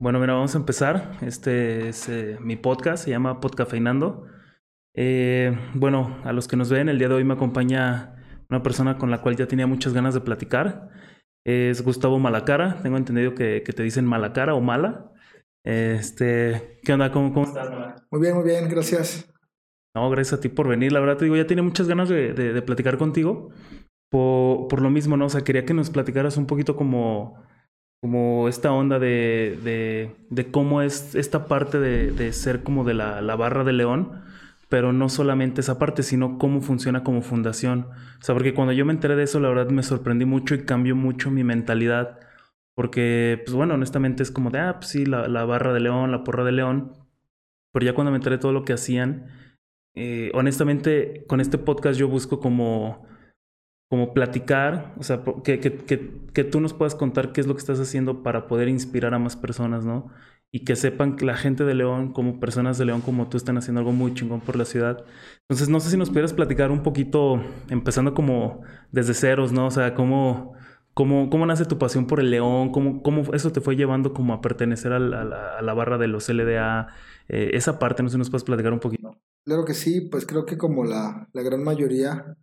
Bueno, mira, vamos a empezar. Este es eh, mi podcast, se llama Podcafeinando. Eh, bueno, a los que nos ven, el día de hoy me acompaña una persona con la cual ya tenía muchas ganas de platicar. Es Gustavo Malacara. Tengo entendido que, te dicen Malacara o Mala. Este, ¿qué onda? ¿Cómo, estás, Muy bien, muy bien, gracias. No, gracias a ti por venir. La verdad te digo, ya tenía muchas ganas de, platicar contigo. Por, por, lo mismo, ¿no? O sea, quería que nos platicaras un poquito como como esta onda de, de, cómo es esta parte de, de ser como de la, la, barra de León, pero no solamente esa parte, sino cómo funciona como fundación. O sea, porque cuando yo me enteré de eso, la verdad me sorprendí mucho y cambió mucho mi mentalidad. Porque, pues bueno, honestamente es como de, ah, pues sí, la, la barra de León, la porra de León. Pero ya cuando me enteré de todo lo que hacían, eh, honestamente, con este podcast yo busco como como platicar, o sea, que, que, que, tú nos puedas contar qué es lo que estás haciendo para poder inspirar a más personas, ¿no? Y que sepan que la gente de León, como personas de León como tú, están haciendo algo muy chingón por la ciudad. Entonces, no sé si nos pudieras platicar un poquito, empezando como desde ceros, ¿no? O sea, cómo, cómo, cómo nace tu pasión por el León, cómo, cómo eso te fue llevando como a pertenecer a la, a la, barra de los LDA, eh, esa parte, no sé si nos puedes platicar un poquito. Claro que sí, pues creo que como la, la gran mayoría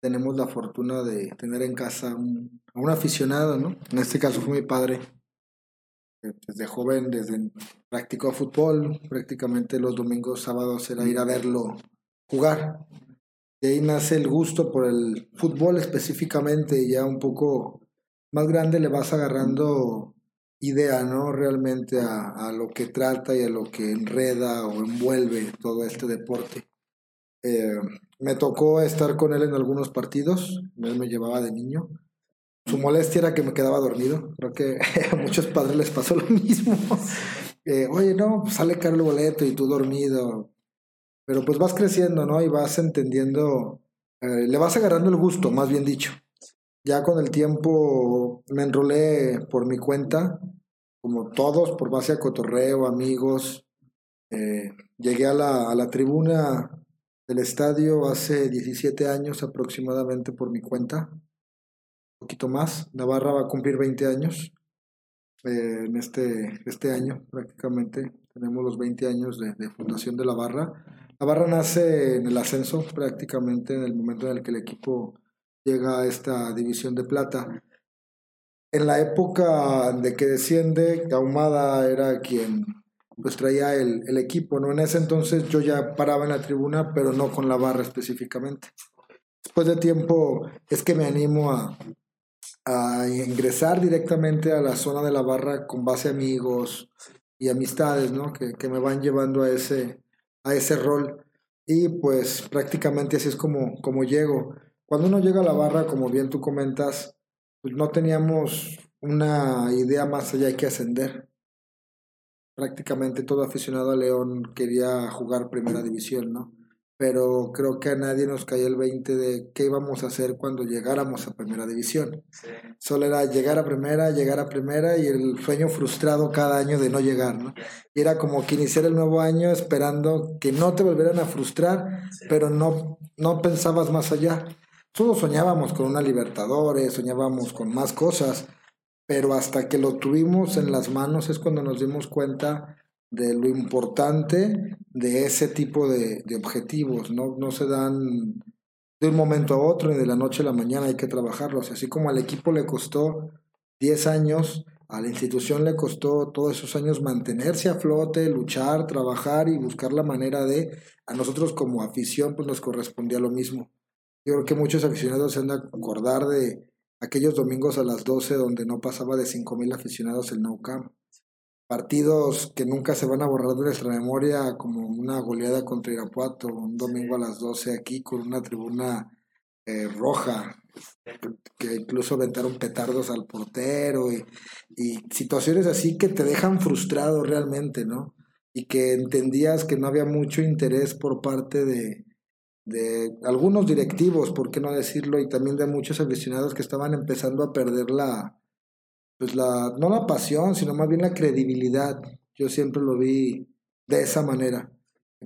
tenemos la fortuna de tener en casa un, a un aficionado, ¿no? En este caso fue mi padre. Desde joven, desde practicó fútbol, prácticamente los domingos, sábados era ir a verlo jugar. De ahí nace el gusto por el fútbol específicamente, ya un poco más grande le vas agarrando idea, ¿no? Realmente a, a lo que trata y a lo que enreda o envuelve todo este deporte. Eh, me tocó estar con él en algunos partidos, él me llevaba de niño. Su molestia era que me quedaba dormido. Creo que a muchos padres les pasó lo mismo. Eh, Oye, no, pues sale caro el boleto y tú dormido. Pero pues vas creciendo, ¿no? Y vas entendiendo, eh, le vas agarrando el gusto, más bien dicho. Ya con el tiempo me enrolé por mi cuenta, como todos, por base a cotorreo, amigos. llegué a la, a la tribuna del estadio hace 17 años aproximadamente por mi cuenta, un poquito más. Navarra va a cumplir 20 años eh, en este, este año prácticamente. Tenemos los 20 años de, fundación de la barra. La barra nace en el ascenso prácticamente en el momento en el que el equipo llega a esta división de plata. En la época de que desciende, Ahumada era quien pues traía el, el, equipo, ¿no? En ese entonces yo ya paraba en la tribuna, pero no con la barra específicamente. Después de tiempo es que me animo a, a ingresar directamente a la zona de la barra con base a amigos y amistades, ¿no? Que, que me van llevando a ese, a ese rol. Y pues prácticamente así es como, como llego. Cuando uno llega a la barra, como bien tú comentas, pues no teníamos una idea más allá que ascender prácticamente todo aficionado a León quería jugar primera división, ¿no? Pero creo que a nadie nos caía el 20 de qué íbamos a hacer cuando llegáramos a primera división. Solo era llegar a primera, llegar a primera y el sueño frustrado cada año de no llegar, ¿no? Y era como que iniciar el nuevo año esperando que no te volvieran a frustrar, pero no, no pensabas más allá. Todos soñábamos con una Libertadores, soñábamos con más cosas, pero hasta que lo tuvimos en las manos es cuando nos dimos cuenta de lo importante de ese tipo de, objetivos, ¿no? no se dan de un momento a otro ni de la noche a la mañana, hay que trabajarlos, así como al equipo le costó 10 años, a la institución le costó todos esos años mantenerse a flote, luchar, trabajar y buscar la manera de, a nosotros como afición pues nos correspondía lo mismo. Yo creo que muchos aficionados se han de acordar de aquellos domingos a las 12 donde no pasaba de 5.000 aficionados el No Camp. Partidos que nunca se van a borrar de nuestra memoria, como una goleada contra Irapuato, un domingo a las 12 aquí con una tribuna eh, roja, que incluso aventaron petardos al portero y, y situaciones así que te dejan frustrado realmente, ¿no? Y que entendías que no había mucho interés por parte de, de algunos directivos, por qué no decirlo, y también de muchos aficionados que estaban empezando a perder la, pues la, no la pasión, sino más bien la credibilidad. Yo siempre lo vi de esa manera.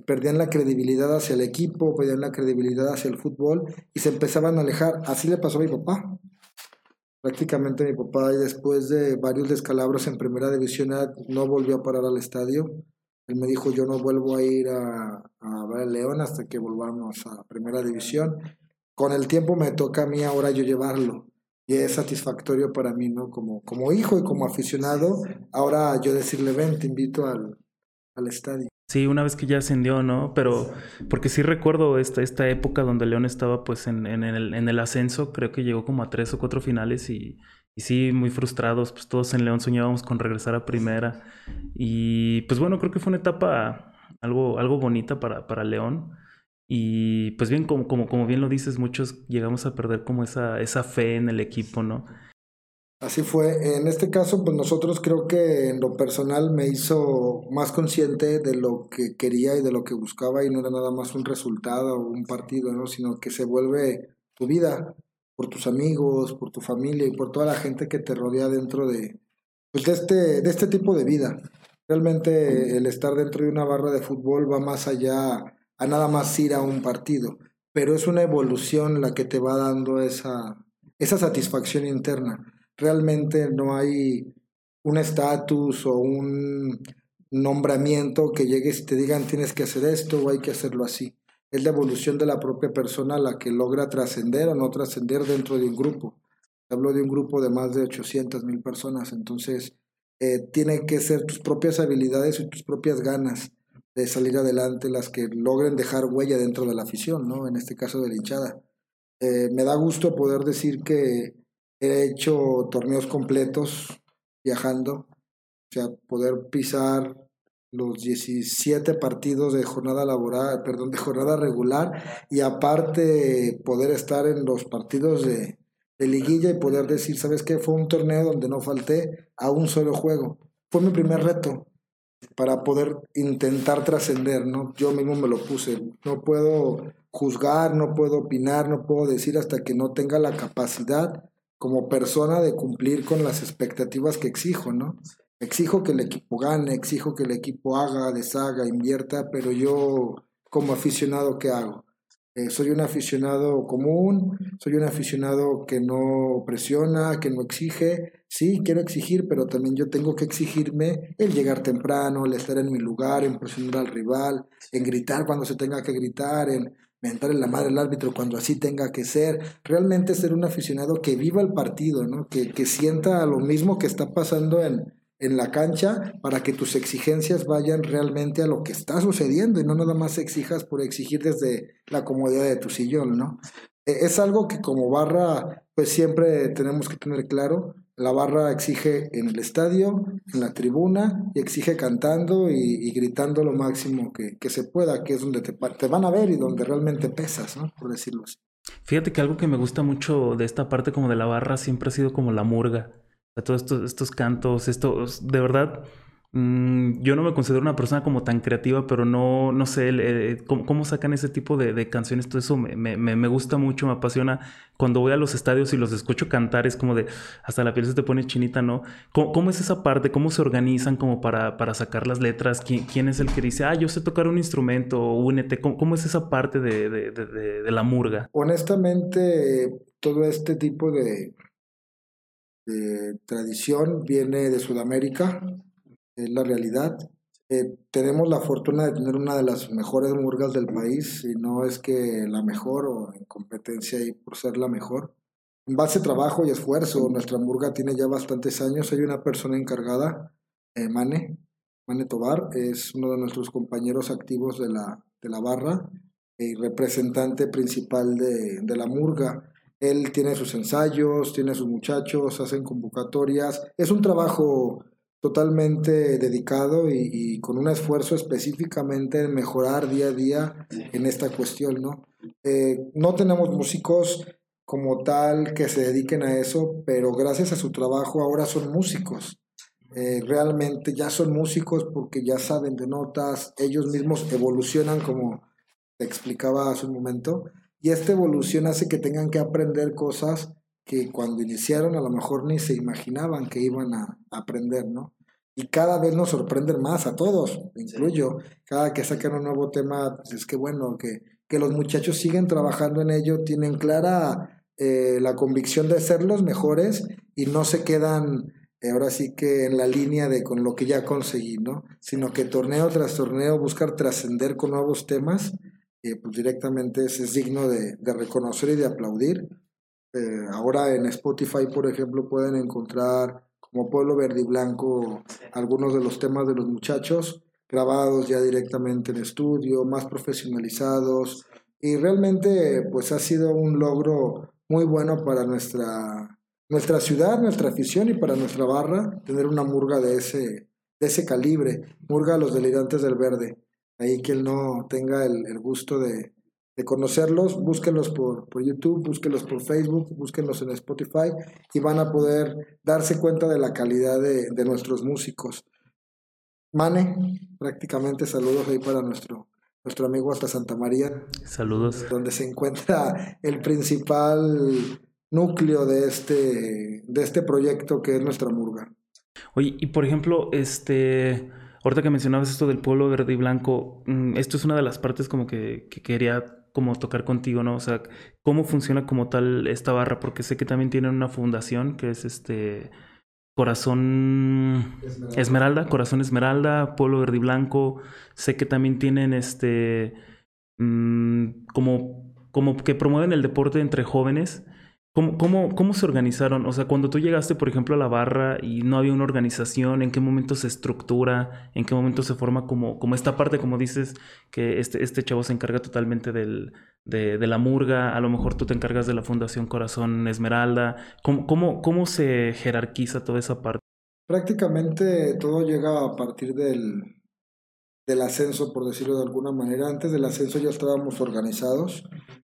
Perdían la credibilidad hacia el equipo, perdían la credibilidad hacia el fútbol y se empezaban a alejar. Así le pasó a mi papá. Prácticamente mi papá, después de varios descalabros en primera división, no volvió a parar al estadio. Él me dijo, yo no vuelvo a ir a, a ver a León hasta que volvamos a primera división. Con el tiempo me toca a mí ahora yo llevarlo y es satisfactorio para mí, ¿no? Como, como hijo y como aficionado, ahora yo decirle, ven, te invito al, al estadio. Sí, una vez que ya ascendió, ¿no? Pero porque sí recuerdo esta, esta época donde León estaba pues en, en, el, en el ascenso, creo que llegó como a tres o cuatro finales y, y sí, muy frustrados, pues todos en León soñábamos con regresar a primera. Y pues bueno, creo que fue una etapa algo, algo bonita para, para León. Y pues bien, como, como, como bien lo dices, muchos llegamos a perder como esa, esa fe en el equipo, ¿no? Así fue. En este caso, pues nosotros creo que en lo personal me hizo más consciente de lo que quería y de lo que buscaba y no era nada más un resultado o un partido, ¿no? Sino que se vuelve tu vida por tus amigos, por tu familia y por toda la gente que te rodea dentro de, pues de, este, de este tipo de vida. Realmente el estar dentro de una barra de fútbol va más allá a nada más ir a un partido, pero es una evolución la que te va dando esa, esa satisfacción interna realmente no hay un estatus o un nombramiento que llegues y te digan tienes que hacer esto o hay que hacerlo así. Es la evolución de la propia persona la que logra trascender o no trascender dentro de un grupo. Hablo de un grupo de más de 800 mil personas, entonces eh, tienen que ser tus propias habilidades y tus propias ganas de salir adelante las que logren dejar huella dentro de la afición, ¿no? En este caso de la hinchada. Eh, me da gusto poder decir que He hecho torneos completos viajando, o sea, poder pisar los 17 partidos de jornada laboral, perdón, de jornada regular y aparte poder estar en los partidos de, de liguilla y poder decir, ¿sabes qué? Fue un torneo donde no falté a un solo juego. Fue mi primer reto para poder intentar trascender, ¿no? Yo mismo me lo puse. No puedo juzgar, no puedo opinar, no puedo decir hasta que no tenga la capacidad como persona de cumplir con las expectativas que exijo, ¿no? Exijo que el equipo gane, exijo que el equipo haga, deshaga, invierta, pero yo como aficionado, ¿qué hago? Eh, soy un aficionado común, soy un aficionado que no presiona, que no exige. Sí, quiero exigir, pero también yo tengo que exigirme el llegar temprano, el estar en mi lugar, en presionar al rival, en gritar cuando se tenga que gritar, en mentar en la madre al árbitro cuando así tenga que ser, realmente ser un aficionado que viva el partido, ¿no? que, que sienta lo mismo que está pasando en, en la cancha para que tus exigencias vayan realmente a lo que está sucediendo y no nada más exijas por exigir desde la comodidad de tu sillón, ¿no? E, es algo que como barra pues siempre tenemos que tener claro, la barra exige en el estadio, en la tribuna, y exige cantando y, gritando lo máximo que, que, se pueda, que es donde te, te, van a ver y donde realmente pesas, ¿no? Por decirlo así. Fíjate que algo que me gusta mucho de esta parte como de la barra siempre ha sido como la murga. Todos estos, estos cantos, estos, de verdad, Mm, yo no me considero una persona como tan creativa, pero no, no sé eh, ¿cómo, sacan ese tipo de, canciones. Todo eso me, me, me, gusta mucho, me apasiona. Cuando voy a los estadios y los escucho cantar, es como de hasta la piel se te pone chinita, ¿no? ¿Cómo, es esa parte? ¿Cómo se organizan como para, para sacar las letras? ¿Quién, ¿Quién, es el que dice, ah, yo sé tocar un instrumento, únete? ¿Cómo, cómo es esa parte de, de, de, la murga? Honestamente, todo este tipo de, de tradición viene de Sudamérica es la realidad. Eh, tenemos la fortuna de tener una de las mejores murgas del país, y no es que la mejor o en competencia y por ser la mejor. En base a trabajo y esfuerzo, nuestra murga tiene ya bastantes años. Hay una persona encargada, eh, Mane, Mane Tobar, es uno de nuestros compañeros activos de la, de la barra y representante principal de, de la murga. Él tiene sus ensayos, tiene sus muchachos, hacen convocatorias. Es un trabajo totalmente dedicado y, con un esfuerzo específicamente en mejorar día a día en esta cuestión, ¿no? Eh, no tenemos músicos como tal que se dediquen a eso, pero gracias a su trabajo ahora son músicos. Eh, realmente ya son músicos porque ya saben de notas, ellos mismos evolucionan como te explicaba hace un momento, y esta evolución hace que tengan que aprender cosas que cuando iniciaron a lo mejor ni se imaginaban que iban a aprender, ¿no? Y cada vez nos sorprenden más a todos, incluyo. Cada que sacan un nuevo tema, pues es que bueno, que, que los muchachos siguen trabajando en ello, tienen clara eh, la convicción de ser los mejores y no se quedan eh, ahora sí que en la línea de con lo que ya conseguí, ¿no? Sino que torneo tras torneo buscar trascender con nuevos temas, pues directamente es, digno de, de, reconocer y de aplaudir. Eh, ahora en Spotify, por ejemplo, pueden encontrar como Pueblo Verde y Blanco algunos de los temas de los muchachos grabados ya directamente en estudio, más profesionalizados y realmente pues ha sido un logro muy bueno para nuestra nuestra ciudad, nuestra afición y para nuestra barra, tener una murga de ese, de ese calibre, murga a los delirantes del verde. Ahí quien no tenga el, el gusto de, de, conocerlos, búsquenlos por, por YouTube, búsquenlos por Facebook, búsquenlos en Spotify y van a poder darse cuenta de la calidad de, de nuestros músicos. Mane, prácticamente saludos ahí para nuestro, nuestro amigo hasta Santa María. Saludos. Donde se encuentra el principal núcleo de este, de este proyecto que es nuestra murga. Oye, y por ejemplo, este, ahorita que mencionabas esto del pueblo verde y blanco, mm, esto es una de las partes como que, que quería como tocar contigo, ¿no? O sea, cómo funciona como tal esta barra, porque sé que también tienen una fundación que es este Corazón Esmeralda, Esmeralda Corazón Esmeralda, Pueblo Verde y Blanco. Sé que también tienen este mmm, como, como que promueven el deporte entre jóvenes. ¿Cómo, cómo, cómo se organizaron? O sea, cuando tú llegaste, por ejemplo, a la barra y no había una organización, ¿en qué momento se estructura? ¿En qué momento se forma como, como esta parte, como dices, que este, este chavo se encarga totalmente del, de, la murga? A lo mejor tú te encargas de la Fundación Corazón Esmeralda. ¿Cómo, cómo, cómo se jerarquiza toda esa parte? Prácticamente todo llega a partir del, del ascenso, por decirlo de alguna manera. Antes del ascenso ya estábamos organizados,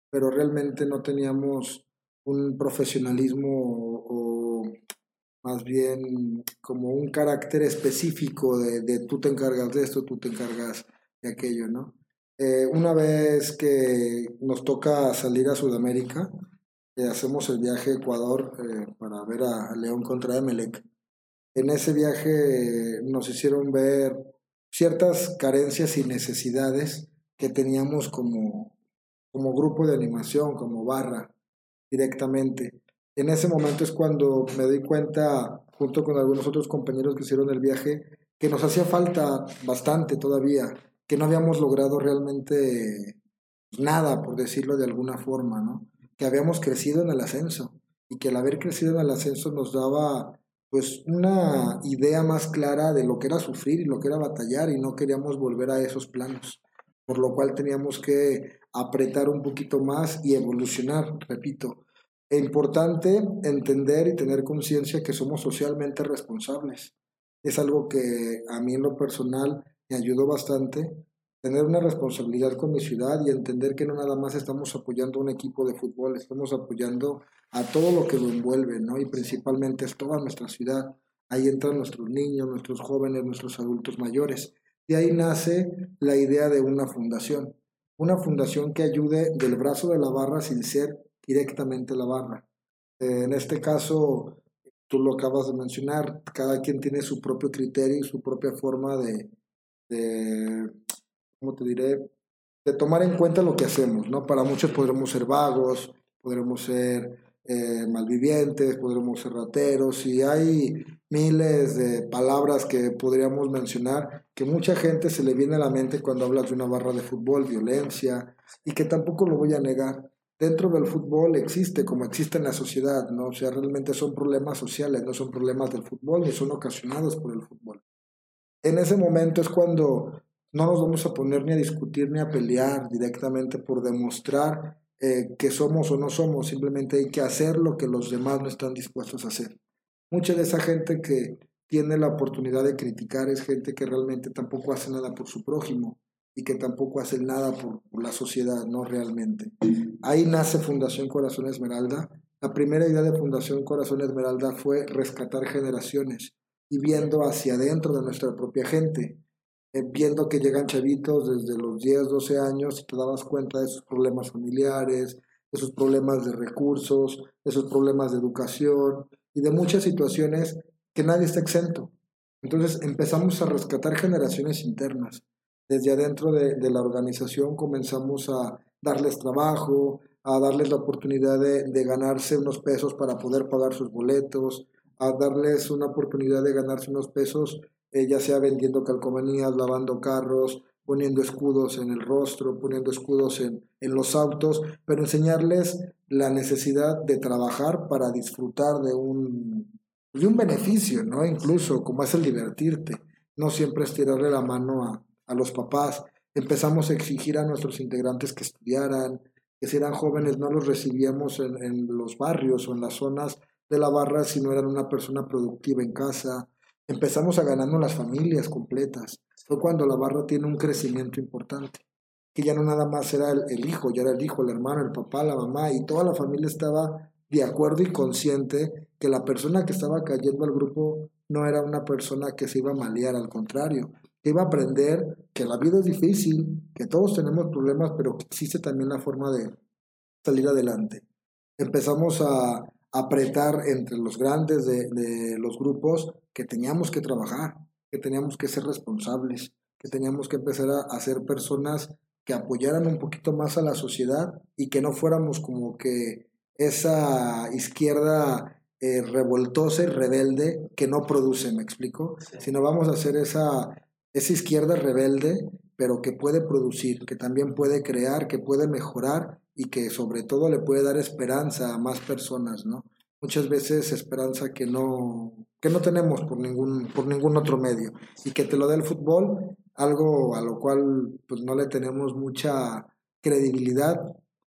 pero realmente no teníamos un profesionalismo o, más bien como un carácter específico de, de, tú te encargas de esto, tú te encargas de aquello, ¿no? Eh, una vez que nos toca salir a Sudamérica, eh, hacemos el viaje a Ecuador eh, para ver a, León contra Emelec. En ese viaje nos hicieron ver ciertas carencias y necesidades que teníamos como, como grupo de animación, como barra directamente. En ese momento es cuando me doy cuenta, junto con algunos otros compañeros que hicieron el viaje, que nos hacía falta bastante todavía, que no habíamos logrado realmente nada, por decirlo de alguna forma, ¿no? Que habíamos crecido en el ascenso y que el haber crecido en el ascenso nos daba pues una idea más clara de lo que era sufrir y lo que era batallar y no queríamos volver a esos planos, por lo cual teníamos que apretar un poquito más y evolucionar, repito. Es importante entender y tener conciencia que somos socialmente responsables. Es algo que a mí en lo personal me ayudó bastante, tener una responsabilidad con mi ciudad y entender que no nada más estamos apoyando a un equipo de fútbol, estamos apoyando a todo lo que lo envuelve, ¿no? Y principalmente es toda nuestra ciudad. Ahí entran nuestros niños, nuestros jóvenes, nuestros adultos mayores. De ahí nace la idea de una fundación una fundación que ayude del brazo de la barra sin ser directamente la barra. Eh, en este caso, tú lo acabas de mencionar, cada quien tiene su propio criterio y su propia forma de, de ¿cómo te diré? De tomar en cuenta lo que hacemos, ¿no? Para muchos podremos ser vagos, podremos ser eh, malvivientes, podremos ser rateros, y hay miles de palabras que podríamos mencionar que mucha gente se le viene a la mente cuando hablas de una barra de fútbol, violencia, y que tampoco lo voy a negar. Dentro del fútbol existe como existe en la sociedad, ¿no? O sea, realmente son problemas sociales, no son problemas del fútbol, ni son ocasionados por el fútbol. En ese momento es cuando no nos vamos a poner ni a discutir ni a pelear directamente por demostrar eh, que somos o no somos, simplemente hay que hacer lo que los demás no están dispuestos a hacer. Mucha de esa gente que tiene la oportunidad de criticar es gente que realmente tampoco hace nada por su prójimo y que tampoco hace nada por, por la sociedad, no realmente. Ahí nace Fundación Corazón Esmeralda. La primera idea de Fundación Corazón Esmeralda fue rescatar generaciones y viendo hacia adentro de nuestra propia gente viendo que llegan chavitos desde los 10, 12 años y te dabas cuenta de sus problemas familiares, de sus problemas de recursos, de sus problemas de educación y de muchas situaciones que nadie está exento. Entonces empezamos a rescatar generaciones internas. Desde adentro de, de la organización comenzamos a darles trabajo, a darles la oportunidad de, de ganarse unos pesos para poder pagar sus boletos, a darles una oportunidad de ganarse unos pesos, eh, ya sea vendiendo calcomanías, lavando carros, poniendo escudos en el rostro, poniendo escudos en, en los autos, pero enseñarles la necesidad de trabajar para disfrutar de un, de un beneficio, ¿no? Incluso como es el divertirte. No siempre es tirarle la mano a, a los papás. Empezamos a exigir a nuestros integrantes que estudiaran, que si eran jóvenes no los recibíamos en, en los barrios o en las zonas de la barra si no eran una persona productiva en casa. Empezamos a ganarnos las familias completas. Fue cuando la barra tiene un crecimiento importante. Que ya no nada más era el, hijo, ya era el hijo, el hermano, el papá, la mamá, y toda la familia estaba de acuerdo y consciente que la persona que estaba cayendo al grupo no era una persona que se iba a malear, al contrario, que iba a aprender que la vida es difícil, que todos tenemos problemas, pero que existe también la forma de salir adelante. Empezamos a, apretar entre los grandes de, de, los grupos que teníamos que trabajar, que teníamos que ser responsables, que teníamos que empezar a, a ser personas que apoyaran un poquito más a la sociedad y que no fuéramos como que esa izquierda eh, revoltosa y rebelde que no produce, ¿me explico? Sí. Sino vamos a hacer esa, esa izquierda rebelde, pero que puede producir, que también puede crear, que puede mejorar y que sobre todo le puede dar esperanza a más personas, ¿no? Muchas veces esperanza que no, que no tenemos por ningún, por ningún otro medio y que te lo dé el fútbol, algo a lo cual pues no le tenemos mucha credibilidad,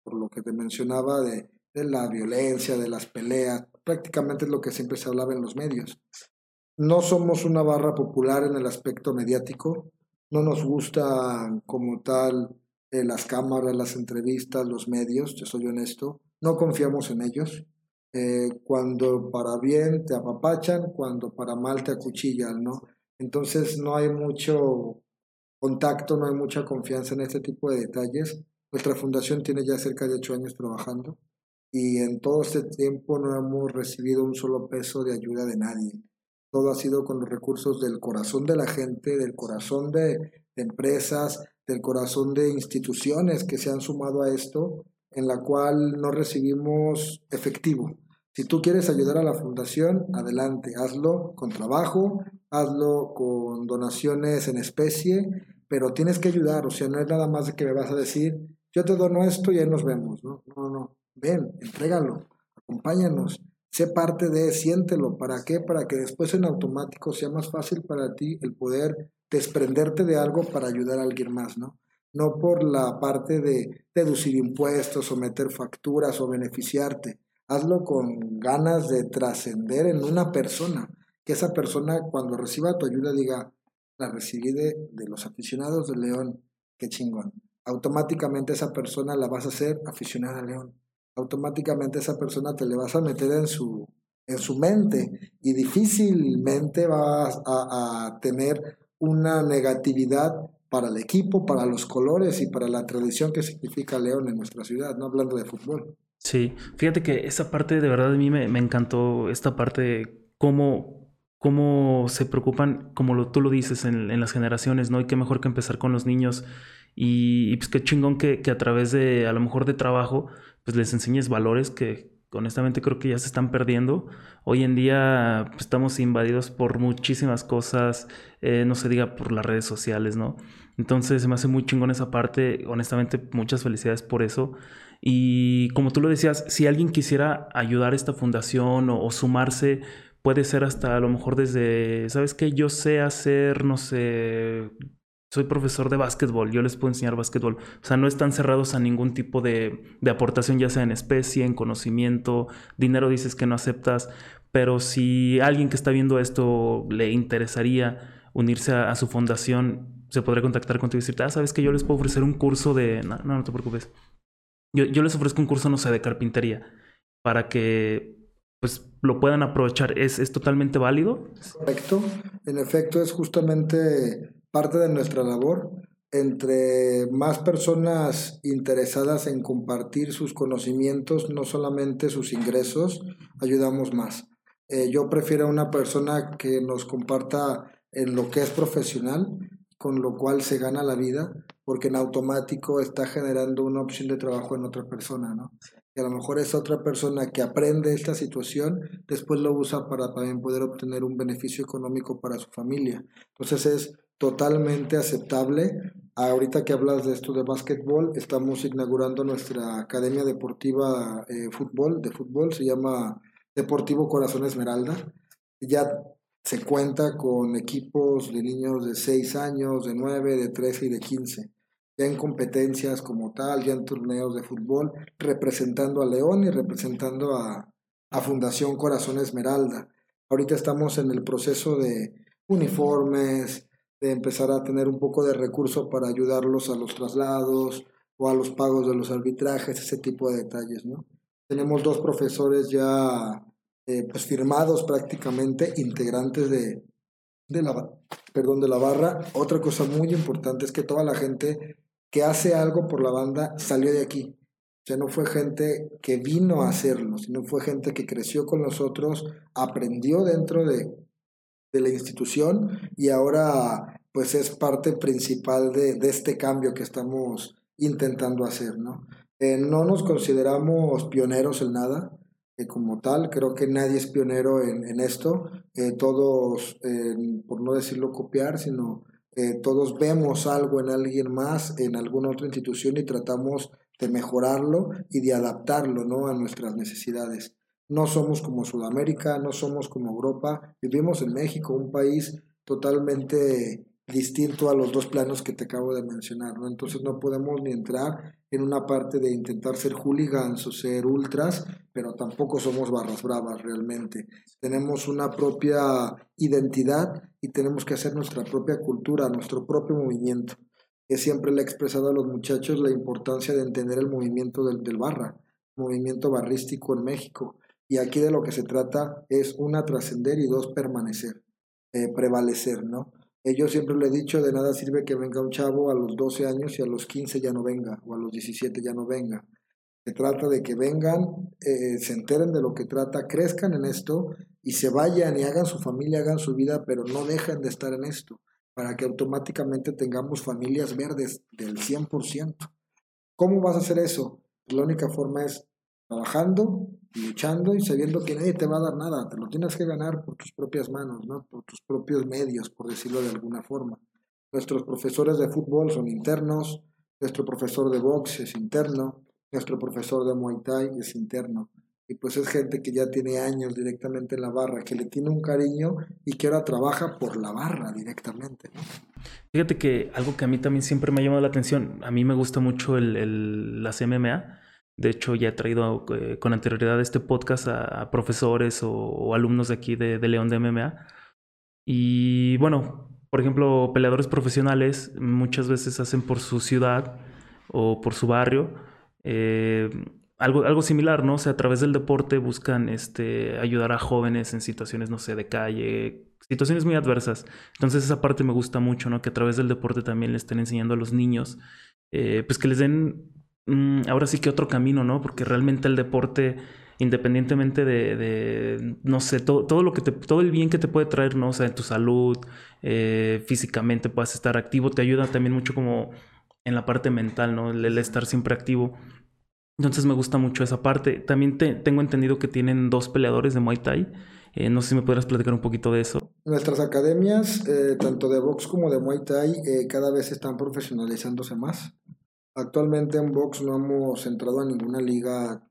por lo que te mencionaba de, de la violencia, de las peleas, prácticamente es lo que siempre se hablaba en los medios. No somos una barra popular en el aspecto mediático, no nos gusta como tal las cámaras, las entrevistas, los medios, yo soy honesto, no confiamos en ellos. Eh, cuando para bien te apapachan, cuando para mal te acuchillan, ¿no? Entonces no hay mucho contacto, no hay mucha confianza en este tipo de detalles. Nuestra fundación tiene ya cerca de ocho años trabajando y en todo este tiempo no hemos recibido un solo peso de ayuda de nadie. Todo ha sido con los recursos del corazón de la gente, del corazón de empresas, del corazón de instituciones que se han sumado a esto, en la cual no recibimos efectivo. Si tú quieres ayudar a la fundación, adelante, hazlo con trabajo, hazlo con donaciones en especie, pero tienes que ayudar, o sea, no es nada más de que me vas a decir, yo te dono esto y ahí nos vemos, no, no, no, ven, entrégalo, acompáñanos, sé parte de, siéntelo, ¿para qué? Para que después en automático sea más fácil para ti el poder desprenderte de algo para ayudar a alguien más, ¿no? No por la parte de deducir impuestos o meter facturas o beneficiarte. Hazlo con ganas de trascender en una persona. Que esa persona cuando reciba tu ayuda diga, la recibí de, de los aficionados de León, qué chingón. Automáticamente esa persona la vas a hacer aficionada a León. Automáticamente esa persona te le vas a meter en su, en su mente y difícilmente vas a, a tener una negatividad para el equipo, para los colores y para la tradición que significa León en nuestra ciudad, no hablando de fútbol. Sí, fíjate que esa parte de verdad a mí me, me encantó, esta parte de cómo, cómo se preocupan, como lo, tú lo dices, en, en, las generaciones, ¿no? Y qué mejor que empezar con los niños y, y pues qué chingón que, que, a través de, a lo mejor de trabajo, pues les enseñes valores que, honestamente creo que ya se están perdiendo. Hoy en día pues, estamos invadidos por muchísimas cosas, eh, no se diga por las redes sociales, ¿no? Entonces se me hace muy chingón esa parte, honestamente muchas felicidades por eso. Y como tú lo decías, si alguien quisiera ayudar a esta fundación o, o sumarse, puede ser hasta a lo mejor desde, ¿sabes qué? Yo sé hacer, no sé, soy profesor de básquetbol, yo les puedo enseñar básquetbol. O sea, no están cerrados a ningún tipo de, de, aportación, ya sea en especie, en conocimiento, dinero dices que no aceptas, pero si alguien que está viendo esto le interesaría unirse a, su fundación, se podría contactar contigo y decirte, ah, sabes que yo les puedo ofrecer un curso de... No, no, no te preocupes. Yo, yo les ofrezco un curso, no sé, de carpintería, para que pues lo puedan aprovechar. ¿Es, es totalmente válido? Correcto. En efecto, es justamente parte de nuestra labor. Entre más personas interesadas en compartir sus conocimientos, no solamente sus ingresos, ayudamos más. Eh, yo prefiero una persona que nos comparta en lo que es profesional, con lo cual se gana la vida, porque en automático está generando una opción de trabajo en otra persona, ¿no? Y a lo mejor esa otra persona que aprende esta situación, después lo usa para también poder obtener un beneficio económico para su familia. Entonces es totalmente aceptable. Ahorita que hablas de esto de básquetbol, estamos inaugurando nuestra academia deportiva eh, fútbol, de fútbol, se llama Deportivo Corazón Esmeralda. Ya se cuenta con equipos de niños de 6 años, de 9, de 13 y de 15. Ya en competencias como tal, ya en torneos de fútbol, representando a León y representando a, a Fundación Corazón Esmeralda. Ahorita estamos en el proceso de uniformes, de empezar a tener un poco de recurso para ayudarlos a los traslados o a los pagos de los arbitrajes, ese tipo de detalles, ¿no? Tenemos dos profesores ya eh, pues firmados prácticamente, integrantes de, de, la, perdón, de la barra. Otra cosa muy importante es que toda la gente que hace algo por la banda salió de aquí. O sea, no fue gente que vino a hacerlo, sino fue gente que creció con nosotros, aprendió dentro de, de la institución y ahora pues es parte principal de, de este cambio que estamos intentando hacer, ¿no? Eh, no nos consideramos pioneros en nada, eh, como tal, creo que nadie es pionero en, en esto, eh, todos, por no decirlo copiar, sino todos vemos algo en alguien más, en alguna otra institución y tratamos de mejorarlo y de adaptarlo ¿no? a nuestras necesidades. No somos como Sudamérica, no somos como Europa, vivimos en México, un país totalmente distinto a los dos planos que te acabo de mencionar, ¿no? Entonces no podemos ni entrar en una parte de intentar ser hooligans o ser ultras, pero tampoco somos barras bravas realmente. Tenemos una propia identidad y tenemos que hacer nuestra propia cultura, nuestro propio movimiento. Que siempre le he expresado a los muchachos la importancia de entender el movimiento del, del barra, movimiento barrístico en México. Y aquí de lo que se trata es, una, trascender y dos, permanecer, eh, prevalecer, ¿no? yo siempre le he dicho, de nada sirve que venga un chavo a los 12 años y a los 15 ya no venga, o a los 17 ya no venga. Se trata de que vengan, eh, se enteren de lo que trata, crezcan en esto y se vayan y hagan su familia, hagan su vida, pero no dejen de estar en esto, para que automáticamente tengamos familias verdes del 100%. ¿Cómo vas a hacer eso? La única forma es trabajando, luchando y sabiendo que nadie te va a dar nada, te lo tienes que ganar por tus propias manos, ¿no? por tus propios medios, por decirlo de alguna forma. Nuestros profesores de fútbol son internos, nuestro profesor de box es interno, nuestro profesor de Muay Thai es interno. Y pues es gente que ya tiene años directamente en la barra, que le tiene un cariño y que ahora trabaja por la barra directamente. Fíjate que algo que a mí también siempre me ha llamado la atención, a mí me gusta mucho el, el, las MMA de hecho, ya he traído eh, con anterioridad este podcast a, profesores o, alumnos de aquí de, León de MMA. Y bueno, por ejemplo, peleadores profesionales muchas veces hacen por su ciudad o por su barrio eh, algo, algo similar, ¿no? O sea, a través del deporte buscan este, ayudar a jóvenes en situaciones, no sé, de calle, situaciones muy adversas. Entonces esa parte me gusta mucho, ¿no? Que a través del deporte también le estén enseñando a los niños, eh, pues que les den Mm, ahora sí que otro camino, ¿no? Porque realmente el deporte, independientemente de, no sé, todo, todo, lo que te, todo el bien que te puede traer, ¿no? O sea, en tu salud, eh, físicamente puedas estar activo, te ayuda también mucho como en la parte mental, ¿no? El, estar siempre activo. Entonces me gusta mucho esa parte. También tengo entendido que tienen dos peleadores de Muay Thai. Eh, no sé si me podrás platicar un poquito de eso. Nuestras academias, eh, tanto de box como de Muay Thai, cada vez están profesionalizándose más. Actualmente en box no hemos entrado a ninguna liga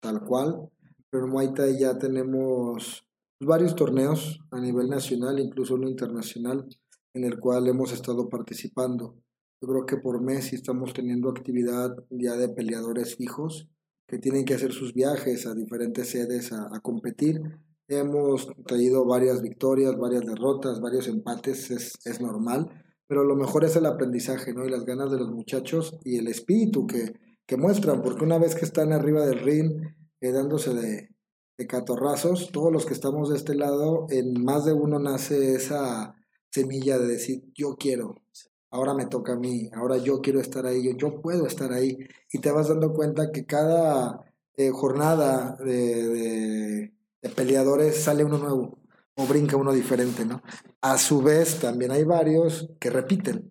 tal cual, pero en Muay Thai ya tenemos varios torneos a nivel nacional, incluso uno internacional, en el cual hemos estado participando. Yo creo que por mes estamos teniendo actividad ya de peleadores fijos que tienen que hacer sus viajes a diferentes sedes a, a competir. Hemos traído varias victorias, varias derrotas, varios empates, es, es normal pero lo mejor es el aprendizaje, ¿no? Y las ganas de los muchachos y el espíritu que, que muestran, porque una vez que están arriba del ring, eh, dándose de, de catorrazos, todos los que estamos de este lado, en más de uno nace esa semilla de decir, yo quiero, ahora me toca a mí, ahora yo quiero estar ahí, yo, puedo estar ahí, y te vas dando cuenta que cada eh, jornada de, de, peleadores sale uno nuevo, o brinca uno diferente, ¿no? A su vez, también hay varios que repiten.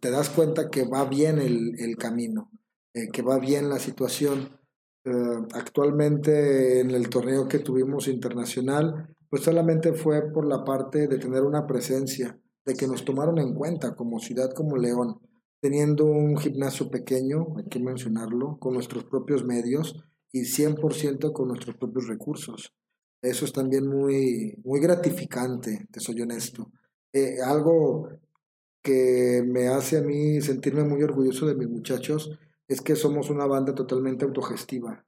Te das cuenta que va bien el, el camino, eh, que va bien la situación. Eh, actualmente en el torneo que tuvimos internacional, pues solamente fue por la parte de tener una presencia, de que nos tomaron en cuenta como ciudad, como León, teniendo un gimnasio pequeño, hay que mencionarlo, con nuestros propios medios y 100% con nuestros propios recursos. Eso es también muy, muy gratificante, te soy honesto. Eh, algo que me hace a mí sentirme muy orgulloso de mis muchachos es que somos una banda totalmente autogestiva.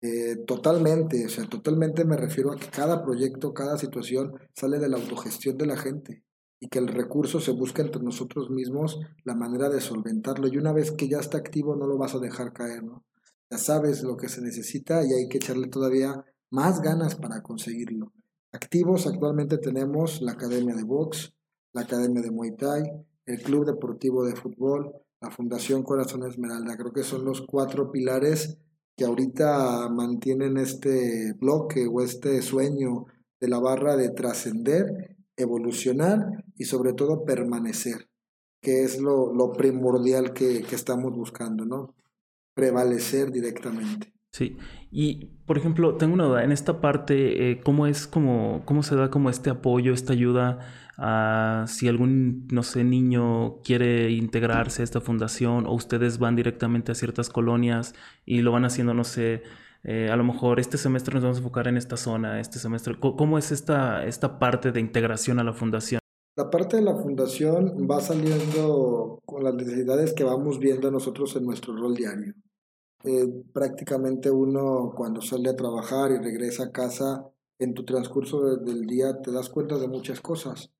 Eh, totalmente, o sea, totalmente me refiero a que cada proyecto, cada situación sale de la autogestión de la gente y que el recurso se busca entre nosotros mismos la manera de solventarlo y una vez que ya está activo no lo vas a dejar caer, ¿no? Ya sabes lo que se necesita y hay que echarle todavía más ganas para conseguirlo. Activos actualmente tenemos la Academia de Box, la Academia de Muay Thai, el Club Deportivo de Fútbol, la Fundación Corazón Esmeralda. Creo que son los cuatro pilares que ahorita mantienen este bloque o este sueño de la barra de trascender, evolucionar y sobre todo permanecer, que es lo, primordial que, que estamos buscando, ¿no? Prevalecer directamente. Sí, y por ejemplo, tengo una duda, en esta parte, eh, ¿cómo es como, cómo se da como este apoyo, esta ayuda a si algún, no sé, niño quiere integrarse a esta fundación o ustedes van directamente a ciertas colonias y lo van haciendo, no sé, eh, a lo mejor este semestre nos vamos a enfocar en esta zona, este semestre, ¿cómo es esta, esta parte de integración a la fundación? La parte de la fundación va saliendo con las necesidades que vamos viendo nosotros en nuestro rol diario. Eh, prácticamente uno cuando sale a trabajar y regresa a casa, en tu transcurso del día te das cuenta de muchas cosas.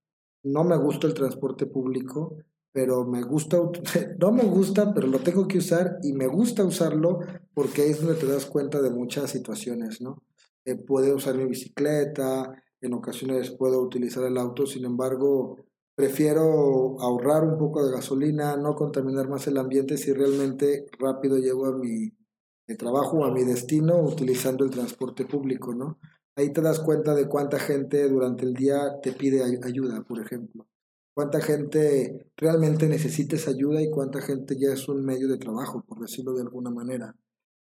No me gusta el transporte público, pero me gusta, no me gusta, pero lo tengo que usar y me gusta usarlo porque es donde te das cuenta de muchas situaciones, ¿no? Eh, puedo usar mi bicicleta, en ocasiones puedo utilizar el auto, sin embargo, Prefiero ahorrar un poco de gasolina, no contaminar más el ambiente si realmente rápido llego a mi, trabajo o a mi destino utilizando el transporte público, ¿no? Ahí te das cuenta de cuánta gente durante el día te pide ayuda, por ejemplo. Cuánta gente realmente necesita esa ayuda y cuánta gente ya es un medio de trabajo, por decirlo de alguna manera.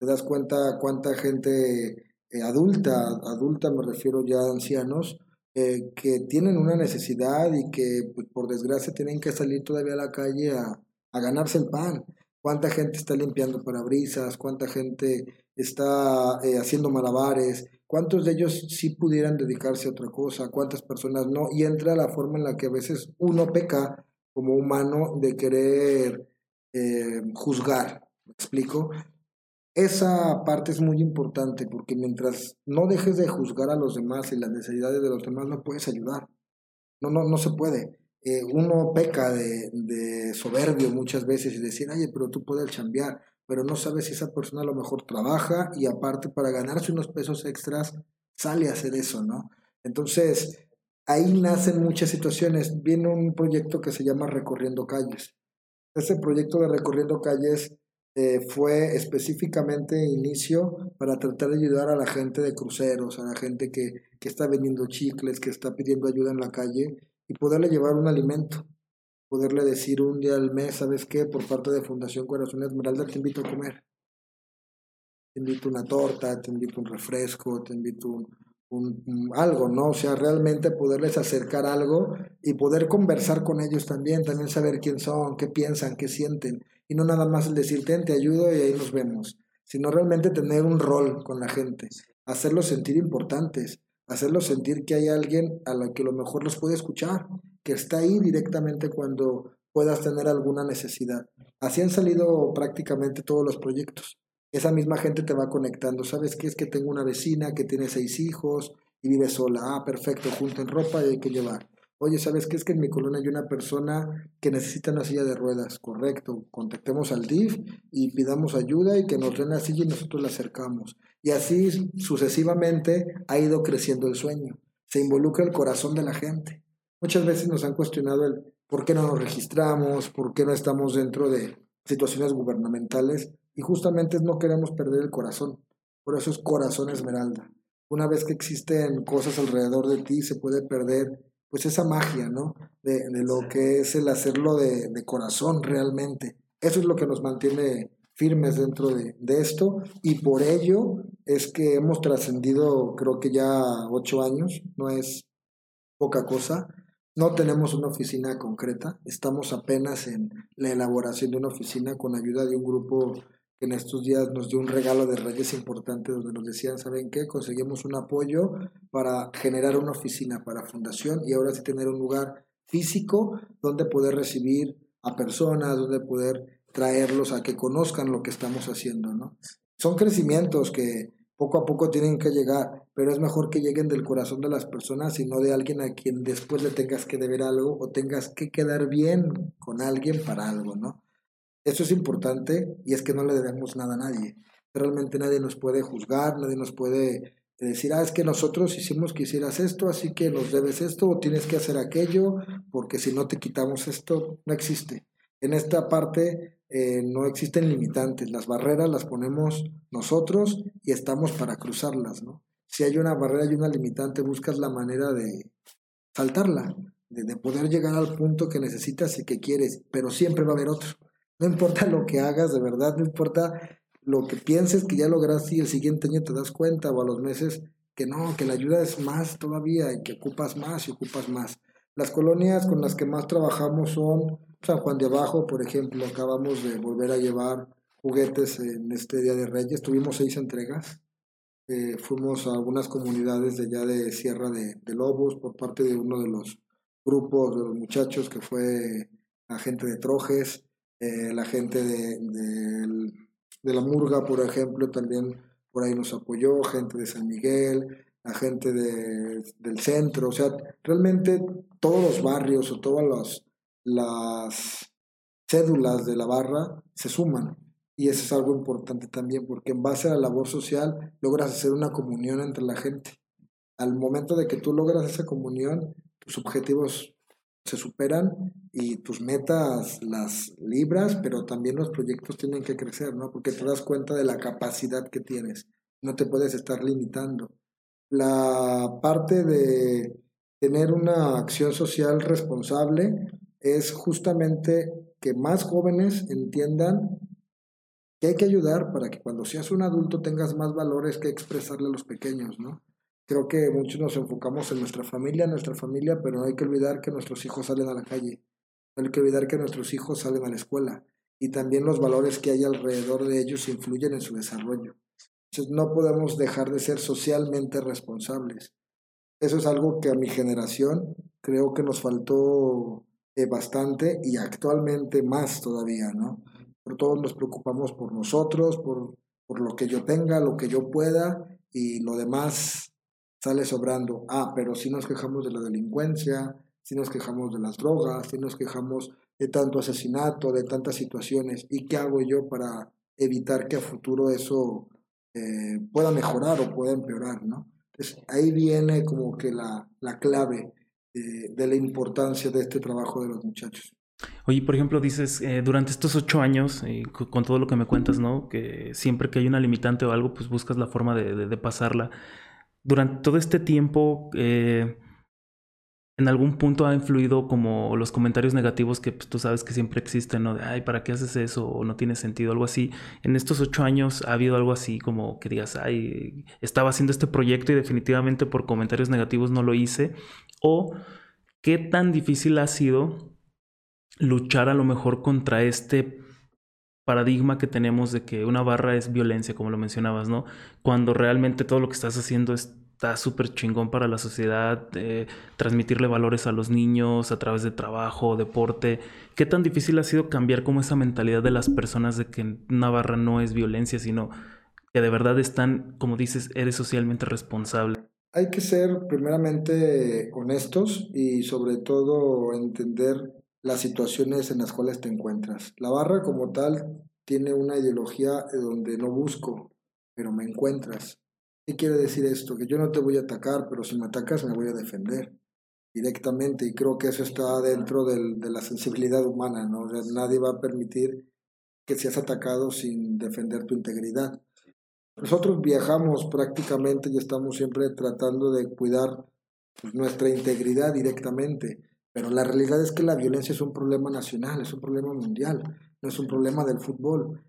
Te das cuenta cuánta gente eh, adulta, adulta me refiero ya a ancianos, eh, que tienen una necesidad y que pues, por desgracia tienen que salir todavía a la calle a, a ganarse el pan. ¿Cuánta gente está limpiando parabrisas? ¿Cuánta gente está eh, haciendo malabares? ¿Cuántos de ellos sí pudieran dedicarse a otra cosa? ¿Cuántas personas no? Y entra la forma en la que a veces uno peca como humano de querer eh, juzgar. ¿Me explico? Esa parte es muy importante porque mientras no dejes de juzgar a los demás y las necesidades de los demás, no puedes ayudar. No, no, no se puede. Eh, uno peca de, soberbio muchas veces y decir, oye, pero tú puedes chambear, pero no sabes si esa persona a lo mejor trabaja y aparte para ganarse unos pesos extras sale a hacer eso, ¿no? Entonces, ahí nacen muchas situaciones. Viene un proyecto que se llama Recorriendo Calles. Ese proyecto de Recorriendo Calles eh, fue específicamente inicio para tratar de ayudar a la gente de cruceros, a la gente que, que está vendiendo chicles, que está pidiendo ayuda en la calle y poderle llevar un alimento, poderle decir un día al mes, ¿sabes qué? Por parte de Fundación Corazón Esmeralda te invito a comer. Te invito una torta, te invito un refresco, te invito un, algo, ¿no? O sea, realmente poderles acercar algo y poder conversar con ellos también, también saber quién son, qué piensan, qué sienten y no nada más el decirte, te ayudo y ahí nos vemos, sino realmente tener un rol con la gente, hacerlos sentir importantes, hacerlos sentir que hay alguien a la que lo mejor los puede escuchar, que está ahí directamente cuando puedas tener alguna necesidad. Así han salido prácticamente todos los proyectos. Esa misma gente te va conectando. ¿Sabes qué es que tengo una vecina que tiene seis hijos y vive sola? Ah, perfecto, junten ropa y hay que llevar. Oye, ¿sabes qué? Es que en mi colonia hay una persona que necesita una silla de ruedas. Correcto. Contactemos al DIF y pidamos ayuda y que nos den la silla y nosotros la acercamos. Y así sucesivamente ha ido creciendo el sueño. Se involucra el corazón de la gente. Muchas veces nos han cuestionado el por qué no nos registramos, por qué no estamos dentro de situaciones gubernamentales y justamente no queremos perder el corazón. Por eso es corazón esmeralda Una vez que existen cosas alrededor de ti, se puede perder pues esa magia, ¿no? De, lo que es el hacerlo de, de, corazón realmente. Eso es lo que nos mantiene firmes dentro de, de esto y por ello es que hemos trascendido creo que ya ocho años, no es poca cosa. No tenemos una oficina concreta, estamos apenas en la elaboración de una oficina con ayuda de un grupo en estos días nos dio un regalo de Reyes importante donde nos decían, ¿saben qué? Conseguimos un apoyo para generar una oficina para fundación y ahora sí tener un lugar físico donde poder recibir a personas, donde poder traerlos a que conozcan lo que estamos haciendo, ¿no? Son crecimientos que poco a poco tienen que llegar, pero es mejor que lleguen del corazón de las personas y no de alguien a quien después le tengas que deber algo o tengas que quedar bien con alguien para algo, ¿no? Eso es importante y es que no le debemos nada a nadie. Realmente nadie nos puede juzgar, nadie nos puede decir, ah, es que nosotros hicimos que hicieras esto, así que nos debes esto o tienes que hacer aquello, porque si no te quitamos esto, no existe. En esta parte eh, no existen limitantes, las barreras las ponemos nosotros y estamos para cruzarlas, ¿no? Si hay una barrera y una limitante, buscas la manera de saltarla, de, de poder llegar al punto que necesitas y que quieres, pero siempre va a haber otro. No importa lo que hagas, de verdad, no importa lo que pienses que ya lograste y el siguiente año te das cuenta o a los meses que no, que la ayuda es más todavía y que ocupas más y ocupas más. Las colonias con las que más trabajamos son San Juan de Abajo, por ejemplo, acabamos de volver a llevar juguetes en este Día de Reyes, tuvimos seis entregas, eh, fuimos a algunas comunidades de allá de Sierra de, de, Lobos por parte de uno de los grupos de los muchachos que fue la gente de Trojes, eh, la gente de, de, la Murga, por ejemplo, también por ahí nos apoyó, gente de San Miguel, la gente de, del centro, o sea, realmente todos los barrios o todas las, las cédulas de la barra se suman. Y eso es algo importante también, porque en base a la labor social logras hacer una comunión entre la gente. Al momento de que tú logras esa comunión, tus objetivos se superan y tus metas las libras, pero también los proyectos tienen que crecer, ¿no? Porque te das cuenta de la capacidad que tienes, no te puedes estar limitando. La parte de tener una acción social responsable es justamente que más jóvenes entiendan que hay que ayudar para que cuando seas un adulto tengas más valores que expresarle a los pequeños, ¿no? Creo que muchos nos enfocamos en nuestra familia, nuestra familia, pero no hay que olvidar que nuestros hijos salen a la calle, no hay que olvidar que nuestros hijos salen a la escuela y también los valores que hay alrededor de ellos influyen en su desarrollo. Entonces no podemos dejar de ser socialmente responsables. Eso es algo que a mi generación creo que nos faltó eh, bastante y actualmente más todavía, ¿no? Por todos nos preocupamos por nosotros, por, por lo que yo tenga, lo que yo pueda y lo demás sale sobrando. Ah, pero si nos quejamos de la delincuencia, si nos quejamos de las drogas, si nos quejamos de tanto asesinato, de tantas situaciones, ¿y qué hago yo para evitar que a futuro eso eh, pueda mejorar o pueda empeorar, ¿no? Entonces, ahí viene como que la, la clave de la importancia de este trabajo de los muchachos. Oye, por ejemplo, dices, eh, durante estos ocho años, eh, con, todo lo que me cuentas, ¿no? Que siempre que hay una limitante o algo, pues buscas la forma de, de pasarla durante todo este tiempo, eh, en algún punto ha influido como los comentarios negativos que pues, tú sabes que siempre existen, ¿no? De, ay, ¿para qué haces eso? O no tiene sentido, algo así. En estos ocho años ha habido algo así como que digas, ay, estaba haciendo este proyecto y definitivamente por comentarios negativos no lo hice. O qué tan difícil ha sido luchar a lo mejor contra este paradigma que tenemos de que una barra es violencia, como lo mencionabas, ¿no? Cuando realmente todo lo que estás haciendo está súper chingón para la sociedad, eh, transmitirle valores a los niños a través de trabajo, deporte. ¿Qué tan difícil ha sido cambiar como esa mentalidad de las personas de que una barra no es violencia, sino que de verdad están, como dices, eres socialmente responsable? Hay que ser primeramente honestos y sobre todo entender las situaciones en las cuales te encuentras. La barra como tal tiene una ideología donde no busco, pero me encuentras. ¿Qué quiere decir esto? Que yo no te voy a atacar, pero si me atacas me voy a defender directamente y creo que eso está dentro del, de la sensibilidad humana, ¿no? nadie va a permitir que seas atacado sin defender tu integridad. Nosotros viajamos prácticamente y estamos siempre tratando de cuidar pues, nuestra integridad directamente, pero la realidad es que la violencia es un problema nacional, es un problema mundial, no es un problema del fútbol.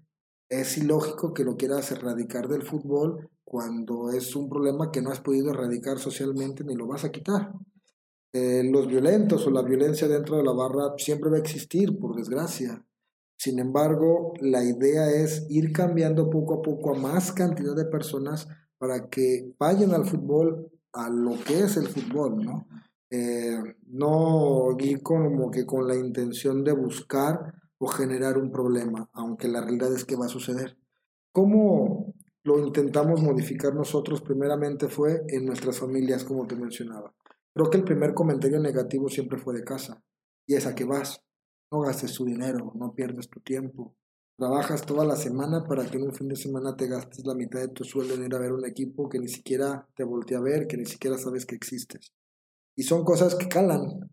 Es ilógico que lo quieras erradicar del fútbol cuando es un problema que no has podido erradicar socialmente ni lo vas a quitar. Eh, los violentos o la violencia dentro de la barra siempre va a existir, por desgracia. Sin embargo, la idea es ir cambiando poco a poco a más cantidad de personas para que vayan al fútbol, a lo que es el fútbol, ¿no? Eh, no ir como que con la intención de buscar o generar un problema, aunque la realidad es que va a suceder. ¿Cómo lo intentamos modificar nosotros? Primeramente fue en nuestras familias, como te mencionaba. Creo que el primer comentario negativo siempre fue de casa, y es a que vas. No gastes tu dinero, no pierdes tu tiempo. Trabajas toda la semana para que en un fin de semana te gastes la mitad de tu sueldo en ir a ver un equipo que ni siquiera te voltea a ver, que ni siquiera sabes que existes. Y son cosas que calan.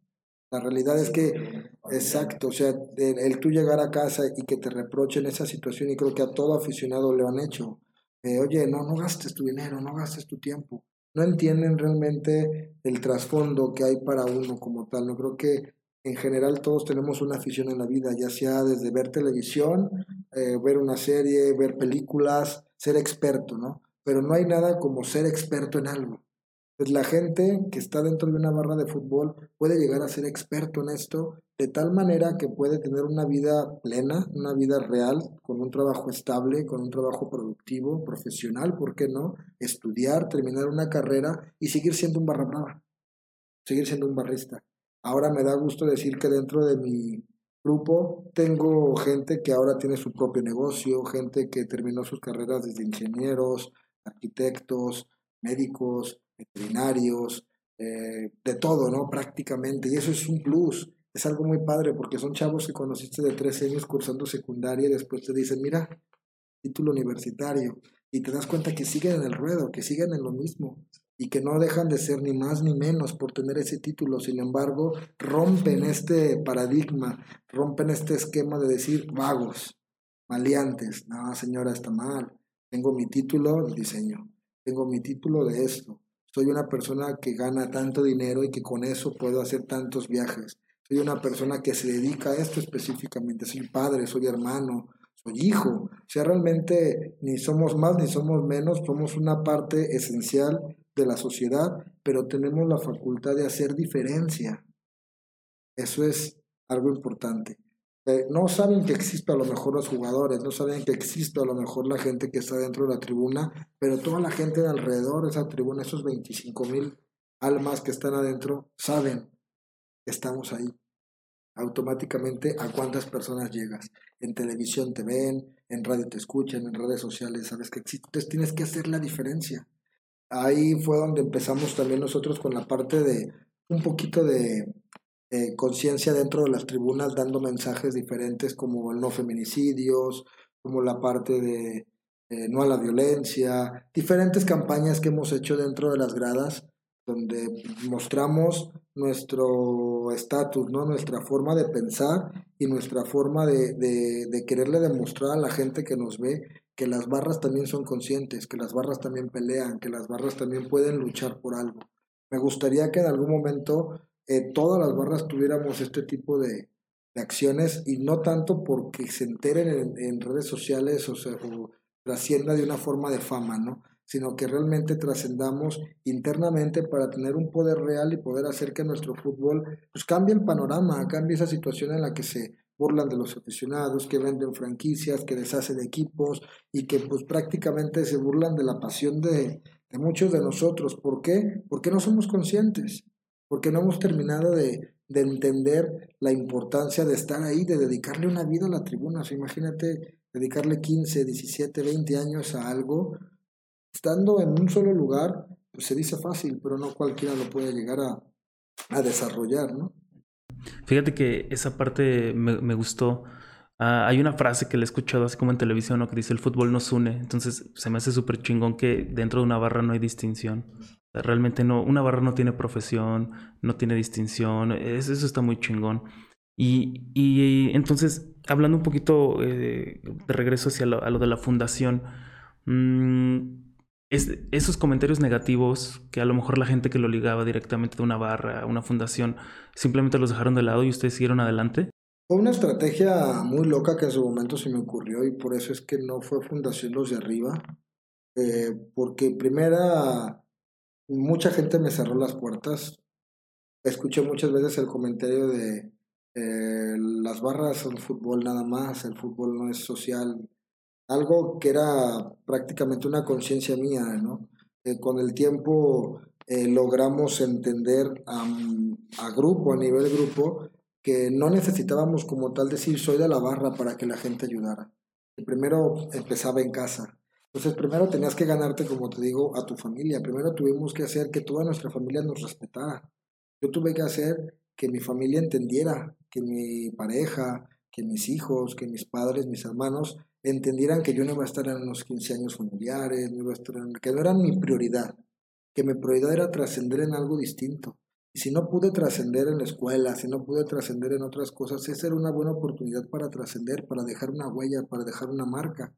La realidad es que, exacto, o sea, el, tú llegar a casa y que te reprochen esa situación, y creo que a todo aficionado lo han hecho. Eh, oye, no, no gastes tu dinero, no gastes tu tiempo. No entienden realmente el trasfondo que hay para uno como tal. No creo que en general todos tenemos una afición en la vida, ya sea desde ver televisión, eh, ver una serie, ver películas, ser experto, ¿no? Pero no hay nada como ser experto en algo. Pues la gente que está dentro de una barra de fútbol puede llegar a ser experto en esto de tal manera que puede tener una vida plena, una vida real, con un trabajo estable, con un trabajo productivo, profesional, ¿por qué no? Estudiar, terminar una carrera y seguir siendo un barra brava, seguir siendo un barrista. Ahora me da gusto decir que dentro de mi grupo tengo gente que ahora tiene su propio negocio, gente que terminó sus carreras desde ingenieros, arquitectos, médicos, veterinarios, eh, de todo, ¿no? Prácticamente. Y eso es un plus. Es algo muy padre porque son chavos que conociste de 13 años cursando secundaria y después te dicen, mira, título universitario. Y te das cuenta que siguen en el ruedo, que siguen en lo mismo y que no dejan de ser ni más ni menos por tener ese título. Sin embargo, rompen este paradigma, rompen este esquema de decir vagos, maleantes. No, señora, está mal. Tengo mi título de diseño, tengo mi título de esto. Soy una persona que gana tanto dinero y que con eso puedo hacer tantos viajes. Soy una persona que se dedica a esto específicamente. Soy padre, soy hermano, soy hijo. O sea, realmente ni somos más ni somos menos, somos una parte esencial de la sociedad, pero tenemos la facultad de hacer diferencia. Eso es algo importante. Eh, no saben que existe a lo mejor los jugadores, no saben que existe a lo mejor la gente que está dentro de la tribuna, pero toda la gente de alrededor de esa tribuna, esos 25 mil almas que están adentro, saben que estamos ahí. Automáticamente a cuántas personas llegas. En televisión te ven, en radio te escuchan, en redes sociales sabes que existe. Entonces tienes que hacer la diferencia ahí fue donde empezamos también nosotros con la parte de un poquito de eh, conciencia dentro de las tribunas, dando mensajes diferentes como el no feminicidios, como la parte de eh, no a la violencia, diferentes campañas que hemos hecho dentro de las gradas, donde mostramos nuestro estatus, ¿no? nuestra forma de pensar y nuestra forma de, de, de quererle demostrar a la gente que nos ve que las barras también son conscientes, que las barras también pelean, que las barras también pueden luchar por algo. Me gustaría que en algún momento eh, todas las barras tuviéramos este tipo de, acciones y no tanto porque se enteren en, redes sociales o, se, trascienda de una forma de fama, ¿no? sino que realmente trascendamos internamente para tener un poder real y poder hacer que nuestro fútbol pues, cambie el panorama, cambie esa situación en la que se burlan de los aficionados, que venden franquicias, que deshacen equipos y que pues prácticamente se burlan de la pasión de, muchos de nosotros. ¿Por qué? Porque no somos conscientes, porque no hemos terminado de, entender la importancia de estar ahí, de dedicarle una vida a la tribuna. O imagínate dedicarle 15, 17, 20 años a algo, estando en un solo lugar, pues se dice fácil, pero no cualquiera lo puede llegar a, a desarrollar, ¿no? Fíjate que esa parte me, gustó. Ah, hay una frase que le he escuchado así como en televisión, ¿no? que dice el fútbol nos une. Entonces se me hace súper chingón que dentro de una barra no hay distinción. Realmente no, una barra no tiene profesión, no tiene distinción. eso está muy chingón. Y, y, entonces, hablando un poquito eh, de regreso hacia lo, a lo de la fundación, Mm, esos comentarios negativos que a lo mejor la gente que lo ligaba directamente de una barra, a una fundación, simplemente los dejaron de lado y ustedes siguieron adelante? Fue una estrategia muy loca que en su momento se me ocurrió y por eso es que no fue Fundación Los de Arriba, eh, porque primera, mucha gente me cerró las puertas. Escuché muchas veces el comentario de eh, las barras son fútbol nada más, el fútbol no es social, algo que era prácticamente una conciencia mía, ¿no? Eh, con el tiempo eh, logramos entender a, a, grupo, a nivel grupo, que no necesitábamos como tal decir soy de la barra para que la gente ayudara. Primero empezaba en casa. Entonces, primero tenías que ganarte, como te digo, a tu familia. Primero tuvimos que hacer que toda nuestra familia nos respetara. Yo tuve que hacer que mi familia entendiera, que mi pareja, que mis hijos, que mis padres, mis hermanos entendieran que yo no iba a estar en unos 15 años familiares, no iba a estar que no eran mi prioridad, que mi prioridad era trascender en algo distinto. Y si no pude trascender en la escuela, si no pude trascender en otras cosas, esa era una buena oportunidad para trascender, para dejar una huella, para dejar una marca.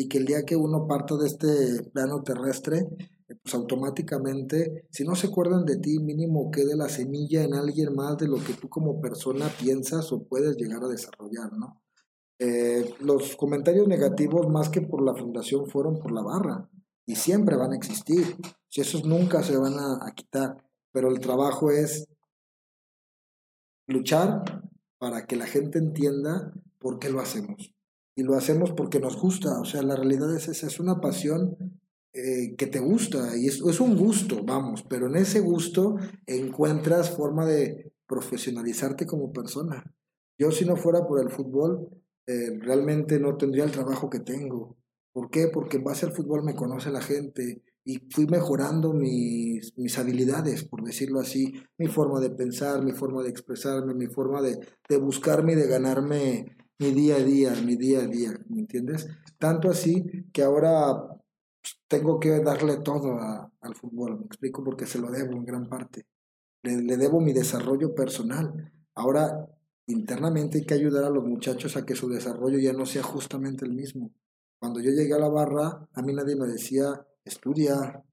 Y que el día que uno parta de este plano terrestre, pues automáticamente, si no se acuerdan de ti, mínimo quede la semilla en alguien más de lo que tú como persona piensas o puedes llegar a desarrollar, ¿no? Eh, los comentarios negativos más que por la fundación fueron por la barra y siempre van a existir. Si esos nunca se van a, quitar, pero el trabajo es luchar para que la gente entienda por qué lo hacemos. Y lo hacemos porque nos gusta, o sea, la realidad es esa, es una pasión eh, que te gusta y es, es un gusto, vamos, pero en ese gusto encuentras forma de profesionalizarte como persona. Yo si no fuera por el fútbol, eh, realmente no tendría el trabajo que tengo. ¿Por qué? Porque en base al fútbol me conoce la gente y fui mejorando mis, mis habilidades, por decirlo así, mi forma de pensar, mi forma de expresarme, mi forma de, de buscarme y de ganarme mi día a día, mi día a día, ¿me entiendes? Tanto así que ahora pues, tengo que darle todo al fútbol, me explico porque se lo debo en gran parte. Le, debo mi desarrollo personal. Ahora internamente hay que ayudar a los muchachos a que su desarrollo ya no sea justamente el mismo. Cuando yo llegué a la barra, a mí nadie me decía, estudia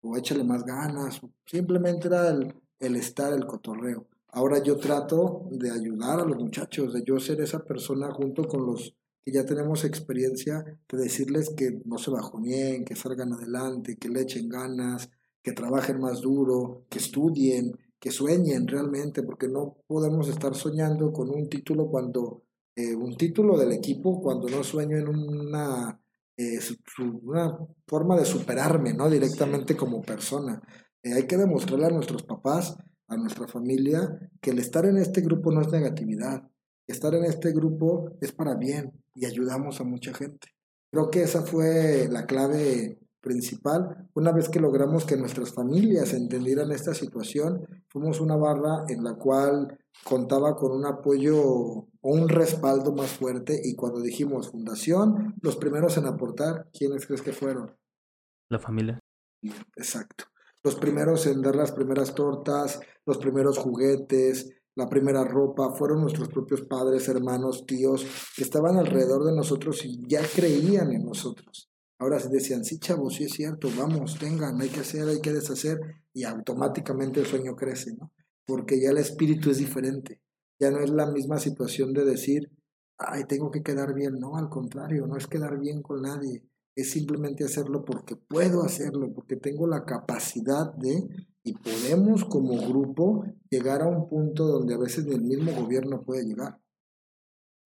o échale más ganas, simplemente era el estar, el cotorreo. Ahora yo trato de ayudar a los muchachos, de yo ser esa persona junto con los que ya tenemos experiencia, de decirles que no se bajoneen, que salgan adelante, que le echen ganas, que trabajen más duro, que estudien, que sueñen realmente, porque no podemos estar soñando con un título cuando, eh, un título del equipo, cuando no sueño en una, eh, una forma de superarme, ¿no? Directamente como persona. Eh, hay que demostrarle a nuestros papás, a nuestra familia, que el estar en este grupo no es negatividad. Estar en este grupo es para bien y ayudamos a mucha gente. Creo que esa fue la clave principal. Una vez que logramos que nuestras familias entendieran esta situación, fuimos una barra en la cual contaba con un apoyo o un respaldo más fuerte y cuando dijimos fundación, los primeros en aportar, ¿quiénes crees que fueron? La familia. Exacto. Los primeros en dar las primeras tortas, los primeros juguetes, la primera ropa, fueron nuestros propios padres, hermanos, tíos, que estaban alrededor de nosotros y ya creían en nosotros. Ahora se decían, sí, chavos, sí es cierto, vamos, tengan, hay que hacer, hay que deshacer, y automáticamente el sueño crece, ¿no? Porque ya el espíritu es diferente. Ya no es la misma situación de decir, ay, tengo que quedar bien. No, al contrario, no es quedar bien con nadie. Es simplemente hacerlo porque puedo hacerlo, porque tengo la capacidad de, y podemos como grupo llegar a un punto donde a veces ni el mismo gobierno puede llegar.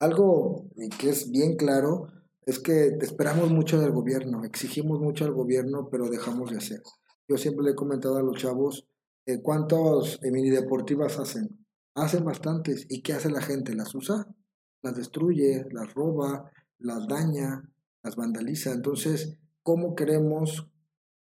Algo que es bien claro es que esperamos mucho del gobierno, exigimos mucho al gobierno, pero dejamos de hacer. Yo siempre le he comentado a los chavos, eh, ¿cuántos mini deportivas hacen? Hacen bastantes. ¿Y qué hace la gente? ¿Las usa? Las destruye, las roba, las daña, las vandaliza. Entonces, ¿cómo queremos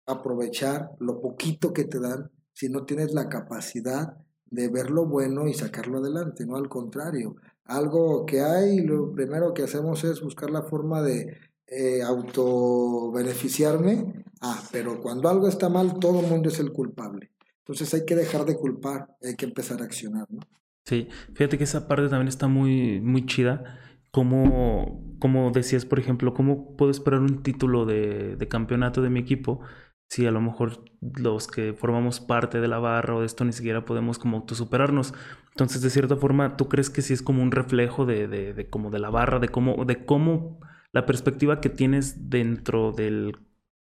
aprovechar lo poquito que te dan si no tienes la capacidad de ver lo bueno y sacarlo adelante? No al contrario, algo que hay, lo primero que hacemos es buscar la forma de eh, autobeneficiarme. Ah, pero cuando algo está mal, todo el mundo es el culpable. Entonces hay que dejar de culpar, hay que empezar a accionar, ¿no? Sí, fíjate que esa parte también está muy, muy chida ¿cómo, como decías, por ejemplo, cómo puedo esperar un título de, campeonato de mi equipo si a lo mejor los que formamos parte de la barra o de esto ni siquiera podemos como autosuperarnos. Entonces, de cierta forma, ¿tú crees que sí es como un reflejo de, de, de, como de la barra, de cómo, de cómo la perspectiva que tienes dentro del,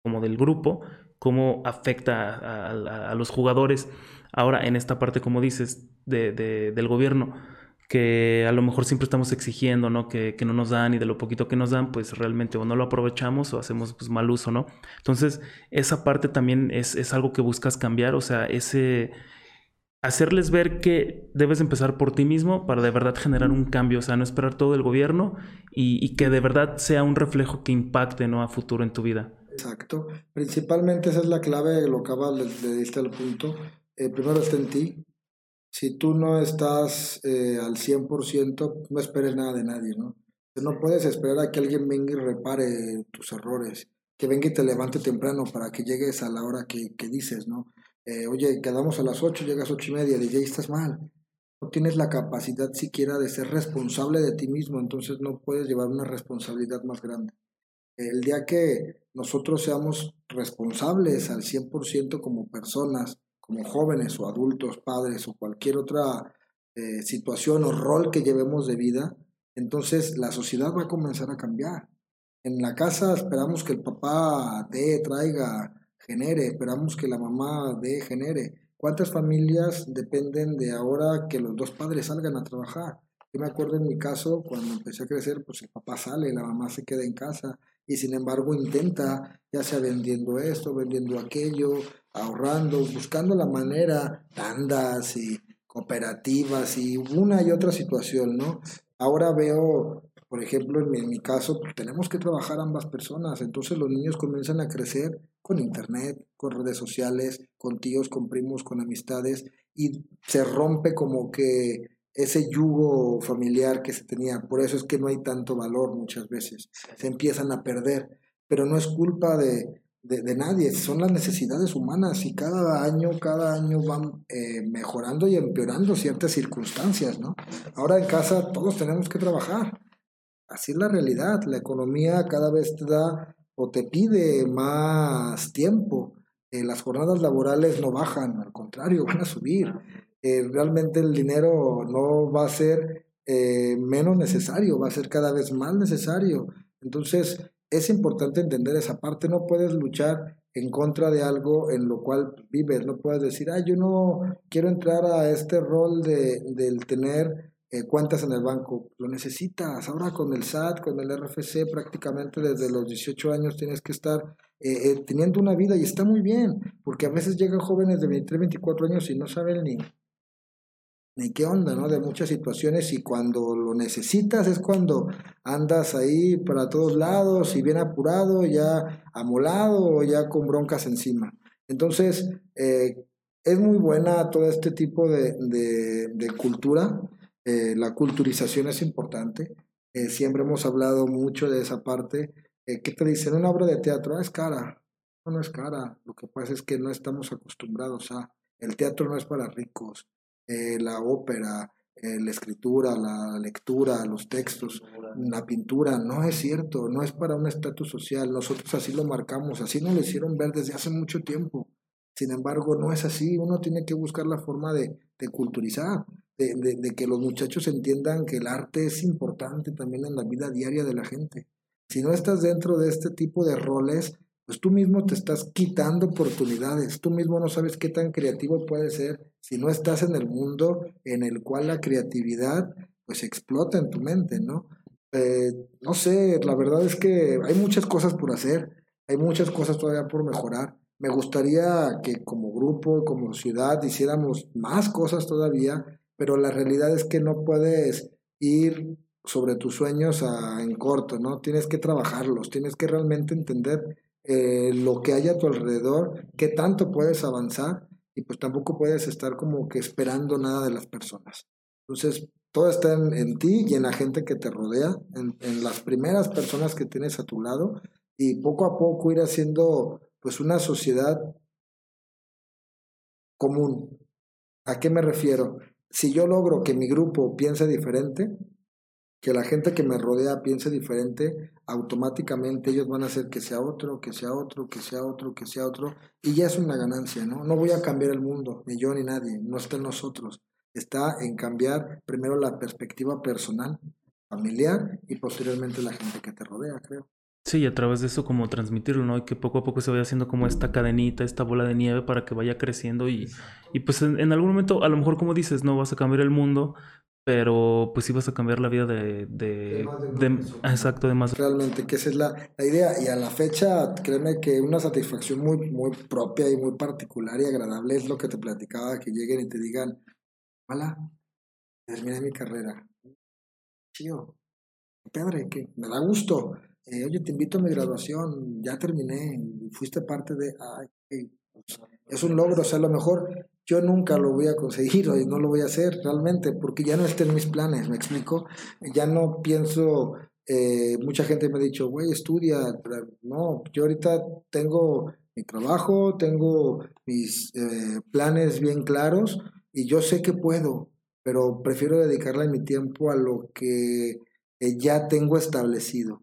como del grupo, cómo afecta a, a, a los jugadores? Ahora, en esta parte, como dices, de, del gobierno, que a lo mejor siempre estamos exigiendo, ¿no? Que, que, no nos dan y de lo poquito que nos dan, pues realmente o no lo aprovechamos o hacemos pues, mal uso, ¿no? Entonces, esa parte también es, es algo que buscas cambiar, o sea, ese hacerles ver que debes empezar por ti mismo para de verdad generar un cambio, o sea, no esperar todo el gobierno y, y que de verdad sea un reflejo que impacte, ¿no? A futuro en tu vida. Exacto. Principalmente esa es la clave, lo acabas de, de diste al punto. Eh, primero está en ti, si tú no estás eh, al 100%, no esperes nada de nadie, ¿no? No puedes esperar a que alguien venga y repare tus errores, que venga y te levante temprano para que llegues a la hora que, que dices, ¿no? Eh, oye, quedamos a las 8, llegas a 8 y media, DJ, estás mal. No tienes la capacidad siquiera de ser responsable de ti mismo, entonces no puedes llevar una responsabilidad más grande. El día que nosotros seamos responsables al 100% como personas, como jóvenes o adultos, padres o cualquier otra eh, situación o rol que llevemos de vida, entonces la sociedad va a comenzar a cambiar. En la casa esperamos que el papá dé, traiga, genere, esperamos que la mamá dé, genere. ¿Cuántas familias dependen de ahora que los dos padres salgan a trabajar? Yo me acuerdo en mi caso, cuando empecé a crecer, pues el papá sale, la mamá se queda en casa y sin embargo intenta, ya sea vendiendo esto, vendiendo aquello, ahorrando, buscando la manera, tandas y cooperativas y una y otra situación, ¿no? Ahora veo, por ejemplo, en mi, en mi caso, pues tenemos que trabajar ambas personas, entonces los niños comienzan a crecer con internet, con redes sociales, con tíos, con primos, con amistades, y se rompe como que ese yugo familiar que se tenía. Por eso es que no hay tanto valor muchas veces. Se empiezan a perder. Pero no es culpa de, de, de nadie, son las necesidades humanas y cada año, cada año van eh, mejorando y empeorando ciertas circunstancias, ¿no? Ahora en casa todos tenemos que trabajar. Así es la realidad. La economía cada vez te da o te pide más tiempo. Eh, las jornadas laborales no bajan, al contrario, van a subir. Eh, realmente el dinero no va a ser eh, menos necesario, va a ser cada vez más necesario. Entonces, es importante entender esa parte, no puedes luchar en contra de algo en lo cual vives, no puedes decir, ah, yo no quiero entrar a este rol de, del tener eh, cuentas en el banco, lo necesitas, ahora con el SAT, con el RFC, prácticamente desde los 18 años tienes que estar eh, eh, teniendo una vida y está muy bien, porque a veces llegan jóvenes de 23, 24 años y no saben ni, ni qué onda, ¿no? De muchas situaciones y cuando lo necesitas es cuando andas ahí para todos lados y bien apurado, ya amolado ya con broncas encima. Entonces, eh, es muy buena todo este tipo de, de, cultura. Eh, la culturización es importante. Eh, siempre hemos hablado mucho de esa parte. ¿Qué te dicen? Una obra de teatro ah, es cara. No, no es cara. Lo que pasa es que no estamos acostumbrados a... El teatro no es para ricos eh, la ópera, eh, la escritura, la lectura, los textos, la pintura, no es cierto, no es para un estatus social, nosotros así lo marcamos, así nos lo hicieron ver desde hace mucho tiempo. Sin embargo, no es así, uno tiene que buscar la forma de, de culturizar, de, de, de, que los muchachos entiendan que el arte es importante también en la vida diaria de la gente. Si no estás dentro de este tipo de roles, pues tú mismo te estás quitando oportunidades, tú mismo no sabes qué tan creativo puedes ser si no estás en el mundo en el cual la creatividad pues explota en tu mente, ¿no? Eh, no sé, la verdad es que hay muchas cosas por hacer, hay muchas cosas todavía por mejorar. Me gustaría que como grupo, como ciudad, hiciéramos más cosas todavía, pero la realidad es que no puedes ir sobre tus sueños en corto, ¿no? Tienes que trabajarlos, tienes que realmente entender eh, lo que hay a tu alrededor, qué tanto puedes avanzar y pues tampoco puedes estar como que esperando nada de las personas. Entonces, todo está en, en ti y en la gente que te rodea, en, en, las primeras personas que tienes a tu lado y poco a poco ir haciendo pues una sociedad común. ¿A qué me refiero? Si yo logro que mi grupo piense diferente, que la gente que me rodea piense diferente, automáticamente ellos van a hacer que sea otro, que sea otro, que sea otro, que sea otro, y ya es una ganancia, ¿no? No voy a cambiar el mundo, ni yo ni nadie, no está en nosotros, está en cambiar primero la perspectiva personal, familiar y posteriormente la gente que te rodea, creo. Sí, y a través de eso como transmitirlo, ¿no? Y que poco a poco se vaya haciendo como esta cadenita, esta bola de nieve para que vaya creciendo y, y pues en, en, algún momento, a lo mejor como dices, no vas a cambiar el mundo, pero pues vas a cambiar la vida de... de, de, exacto, de más. Realmente, que esa es la, la, idea. Y a la fecha, créeme que una satisfacción muy, muy propia y muy particular y agradable es lo que te platicaba, que lleguen y te digan, hola, terminé mi carrera. Chío, padre, que me da gusto. Eh, oye, te invito a mi graduación, ya terminé, fuiste parte de... Ay, es un logro, o sea, a lo mejor yo nunca lo voy a conseguir y no lo voy a hacer realmente porque ya no está en mis planes, me explico, ya no pienso, eh, mucha gente me ha dicho, güey, estudia, no, yo ahorita tengo mi trabajo, tengo mis eh, planes bien claros y yo sé que puedo, pero prefiero dedicarle mi tiempo a lo que eh, ya tengo establecido.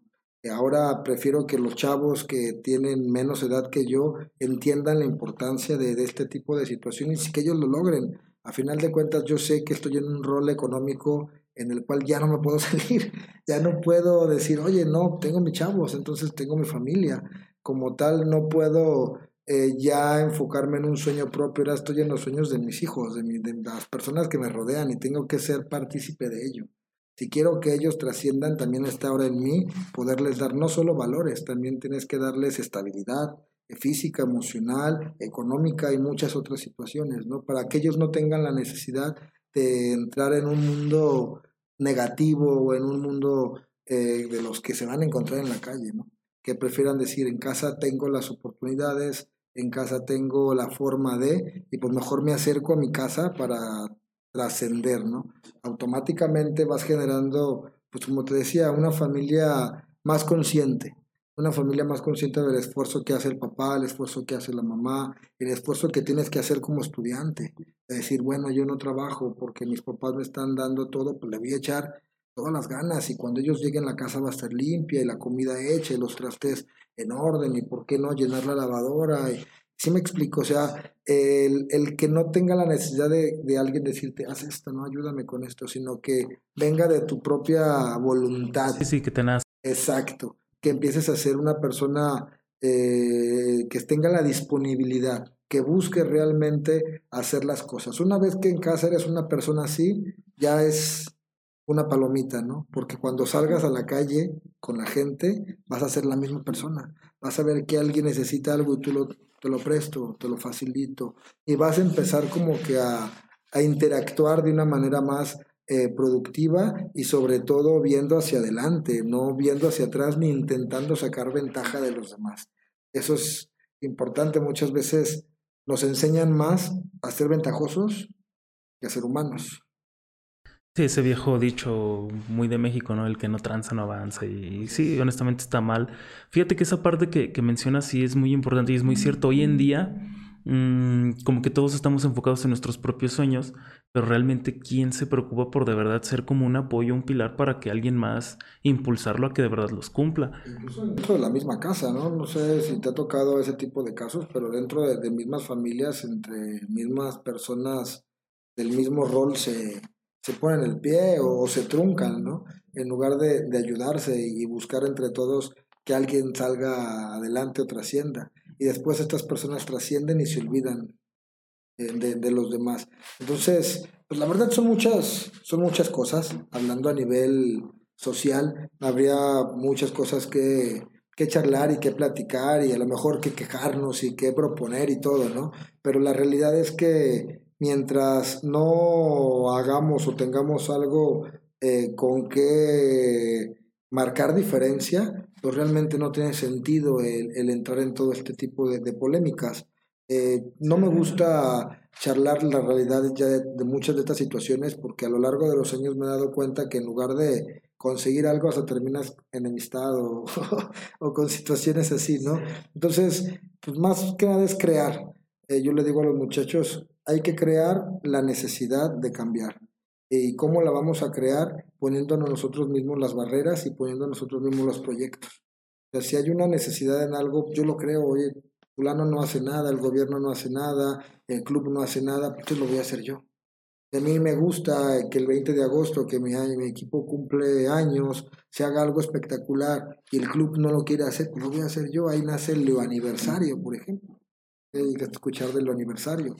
Ahora prefiero que los chavos que tienen menos edad que yo entiendan la importancia de, este tipo de situaciones y que ellos lo logren. A final de cuentas, yo sé que estoy en un rol económico en el cual ya no me puedo salir, ya no puedo decir, oye, no, tengo mis chavos, entonces tengo mi familia. Como tal, no puedo eh, ya enfocarme en un sueño propio, ahora estoy en los sueños de mis hijos, de, de las personas que me rodean y tengo que ser partícipe de ello. Si quiero que ellos trasciendan, también está ahora en mí poderles dar no solo valores, también tienes que darles estabilidad física, emocional, económica y muchas otras situaciones, ¿no? Para que ellos no tengan la necesidad de entrar en un mundo negativo o en un mundo eh, de los que se van a encontrar en la calle, ¿no? Que prefieran decir, en casa tengo las oportunidades, en casa tengo la forma de, y pues mejor me acerco a mi casa para trascender, ¿no? Automáticamente vas generando, pues como te decía, una familia más consciente, una familia más consciente del esfuerzo que hace el papá, el esfuerzo que hace la mamá, el esfuerzo que tienes que hacer como estudiante. De decir, bueno, yo no trabajo porque mis papás me están dando todo, pues le voy a echar todas las ganas y cuando ellos lleguen la casa va a estar limpia y la comida hecha y los trastes en orden y por qué no llenar la lavadora y, Sí me explico, o sea, el, el que no tenga la necesidad de, de, alguien decirte, haz esto, no, ayúdame con esto, sino que venga de tu propia voluntad. Sí, sí, que te nace. Exacto, que empieces a ser una persona eh, que tenga la disponibilidad, que busque realmente hacer las cosas. Una vez que en casa eres una persona así, ya es una palomita, ¿no? Porque cuando salgas a la calle con la gente, vas a ser la misma persona. Vas a ver que alguien necesita algo y tú lo te lo presto, te lo facilito, y vas a empezar como que a, a interactuar de una manera más eh, productiva y sobre todo viendo hacia adelante, no viendo hacia atrás ni intentando sacar ventaja de los demás. Eso es importante, muchas veces nos enseñan más a ser ventajosos que a ser humanos. Sí, ese viejo dicho muy de México, ¿no? El que no tranza no avanza. Y, sí, honestamente está mal. Fíjate que esa parte que, mencionas sí es muy importante y es muy cierto. Hoy en día, mmm, como que todos estamos enfocados en nuestros propios sueños, pero realmente, ¿quién se preocupa por de verdad ser como un apoyo, un pilar para que alguien más impulsarlo a que de verdad los cumpla? Incluso dentro de la misma casa, ¿no? No sé si te ha tocado ese tipo de casos, pero dentro de, de mismas familias, entre mismas personas del mismo rol se se ponen el pie o, se truncan, ¿no? En lugar de, de, ayudarse y buscar entre todos que alguien salga adelante o trascienda. Y después estas personas trascienden y se olvidan eh, de, de, los demás. Entonces, pues la verdad son muchas, son muchas cosas. Hablando a nivel social, habría muchas cosas que, que charlar y que platicar y a lo mejor que quejarnos y que proponer y todo, ¿no? Pero la realidad es que mientras no hagamos o tengamos algo eh, con que marcar diferencia, pues realmente no tiene sentido el, el entrar en todo este tipo de, de polémicas. Eh, no me gusta charlar la realidad ya de, de, muchas de estas situaciones porque a lo largo de los años me he dado cuenta que en lugar de conseguir algo hasta terminas enemistado o con situaciones así, ¿no? Entonces, pues más que nada es crear. Eh, yo le digo a los muchachos, hay que crear la necesidad de cambiar. ¿Y cómo la vamos a crear? Poniéndonos nosotros mismos las barreras y poniendo nosotros mismos los proyectos. Si hay una necesidad en algo, yo lo creo, oye, fulano no hace nada, el gobierno no hace nada, el club no hace nada, pues lo voy a hacer yo. A mí me gusta que el 20 de agosto, que mi, equipo cumple años, se haga algo espectacular y el club no lo quiere hacer, pues lo voy a hacer yo. Ahí nace el Aniversario, por ejemplo. Hay que escuchar del Aniversario.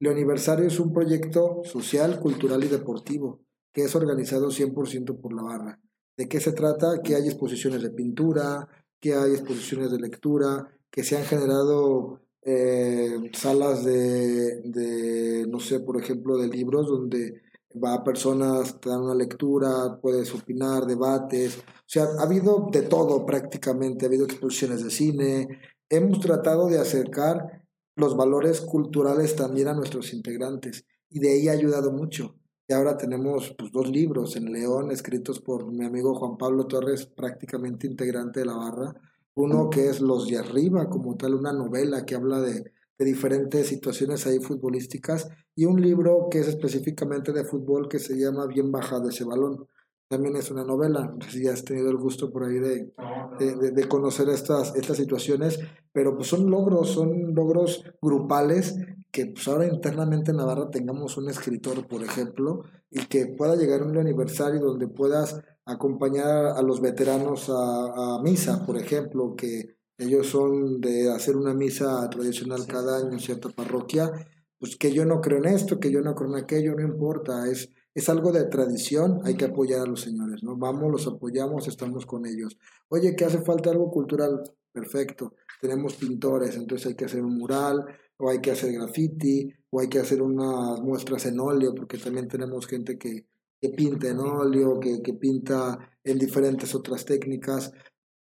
Leo Aniversario es un proyecto social, cultural y deportivo que es organizado 100% por la barra. ¿De qué se trata? Que hay exposiciones de pintura, que hay exposiciones de lectura, que se han generado eh, salas de, de, no sé, por ejemplo, de libros donde va personas, te dan una lectura, puedes opinar, debates. O sea, ha habido de todo prácticamente, ha habido exposiciones de cine. Hemos tratado de acercar los valores culturales también a nuestros integrantes y de ahí ha ayudado mucho. Y ahora tenemos pues, dos libros en León escritos por mi amigo Juan Pablo Torres, prácticamente integrante de la barra, uno que es Los de Arriba, como tal, una novela que habla de, diferentes situaciones ahí futbolísticas, y un libro que es específicamente de fútbol que se llama Bien bajado ese balón. También es una novela, si has tenido el gusto por ahí de, de, conocer estas, estas situaciones, pero pues son logros, son logros grupales que pues ahora internamente en Navarra tengamos un escritor, por ejemplo, y que pueda llegar a un aniversario donde puedas acompañar a los veteranos a, misa, por ejemplo, que ellos son de hacer una misa tradicional cada año en cierta parroquia, pues que yo no creo en esto, que yo no creo en aquello, no importa, es, es algo de tradición, hay que apoyar a los señores, ¿no? Vamos, los apoyamos, estamos con ellos. Oye, que hace falta algo cultural, perfecto, tenemos pintores, entonces hay que hacer un mural, o hay que hacer graffiti, o hay que hacer unas muestras en óleo, porque también tenemos gente que, que pinta en óleo, que, que pinta en diferentes otras técnicas.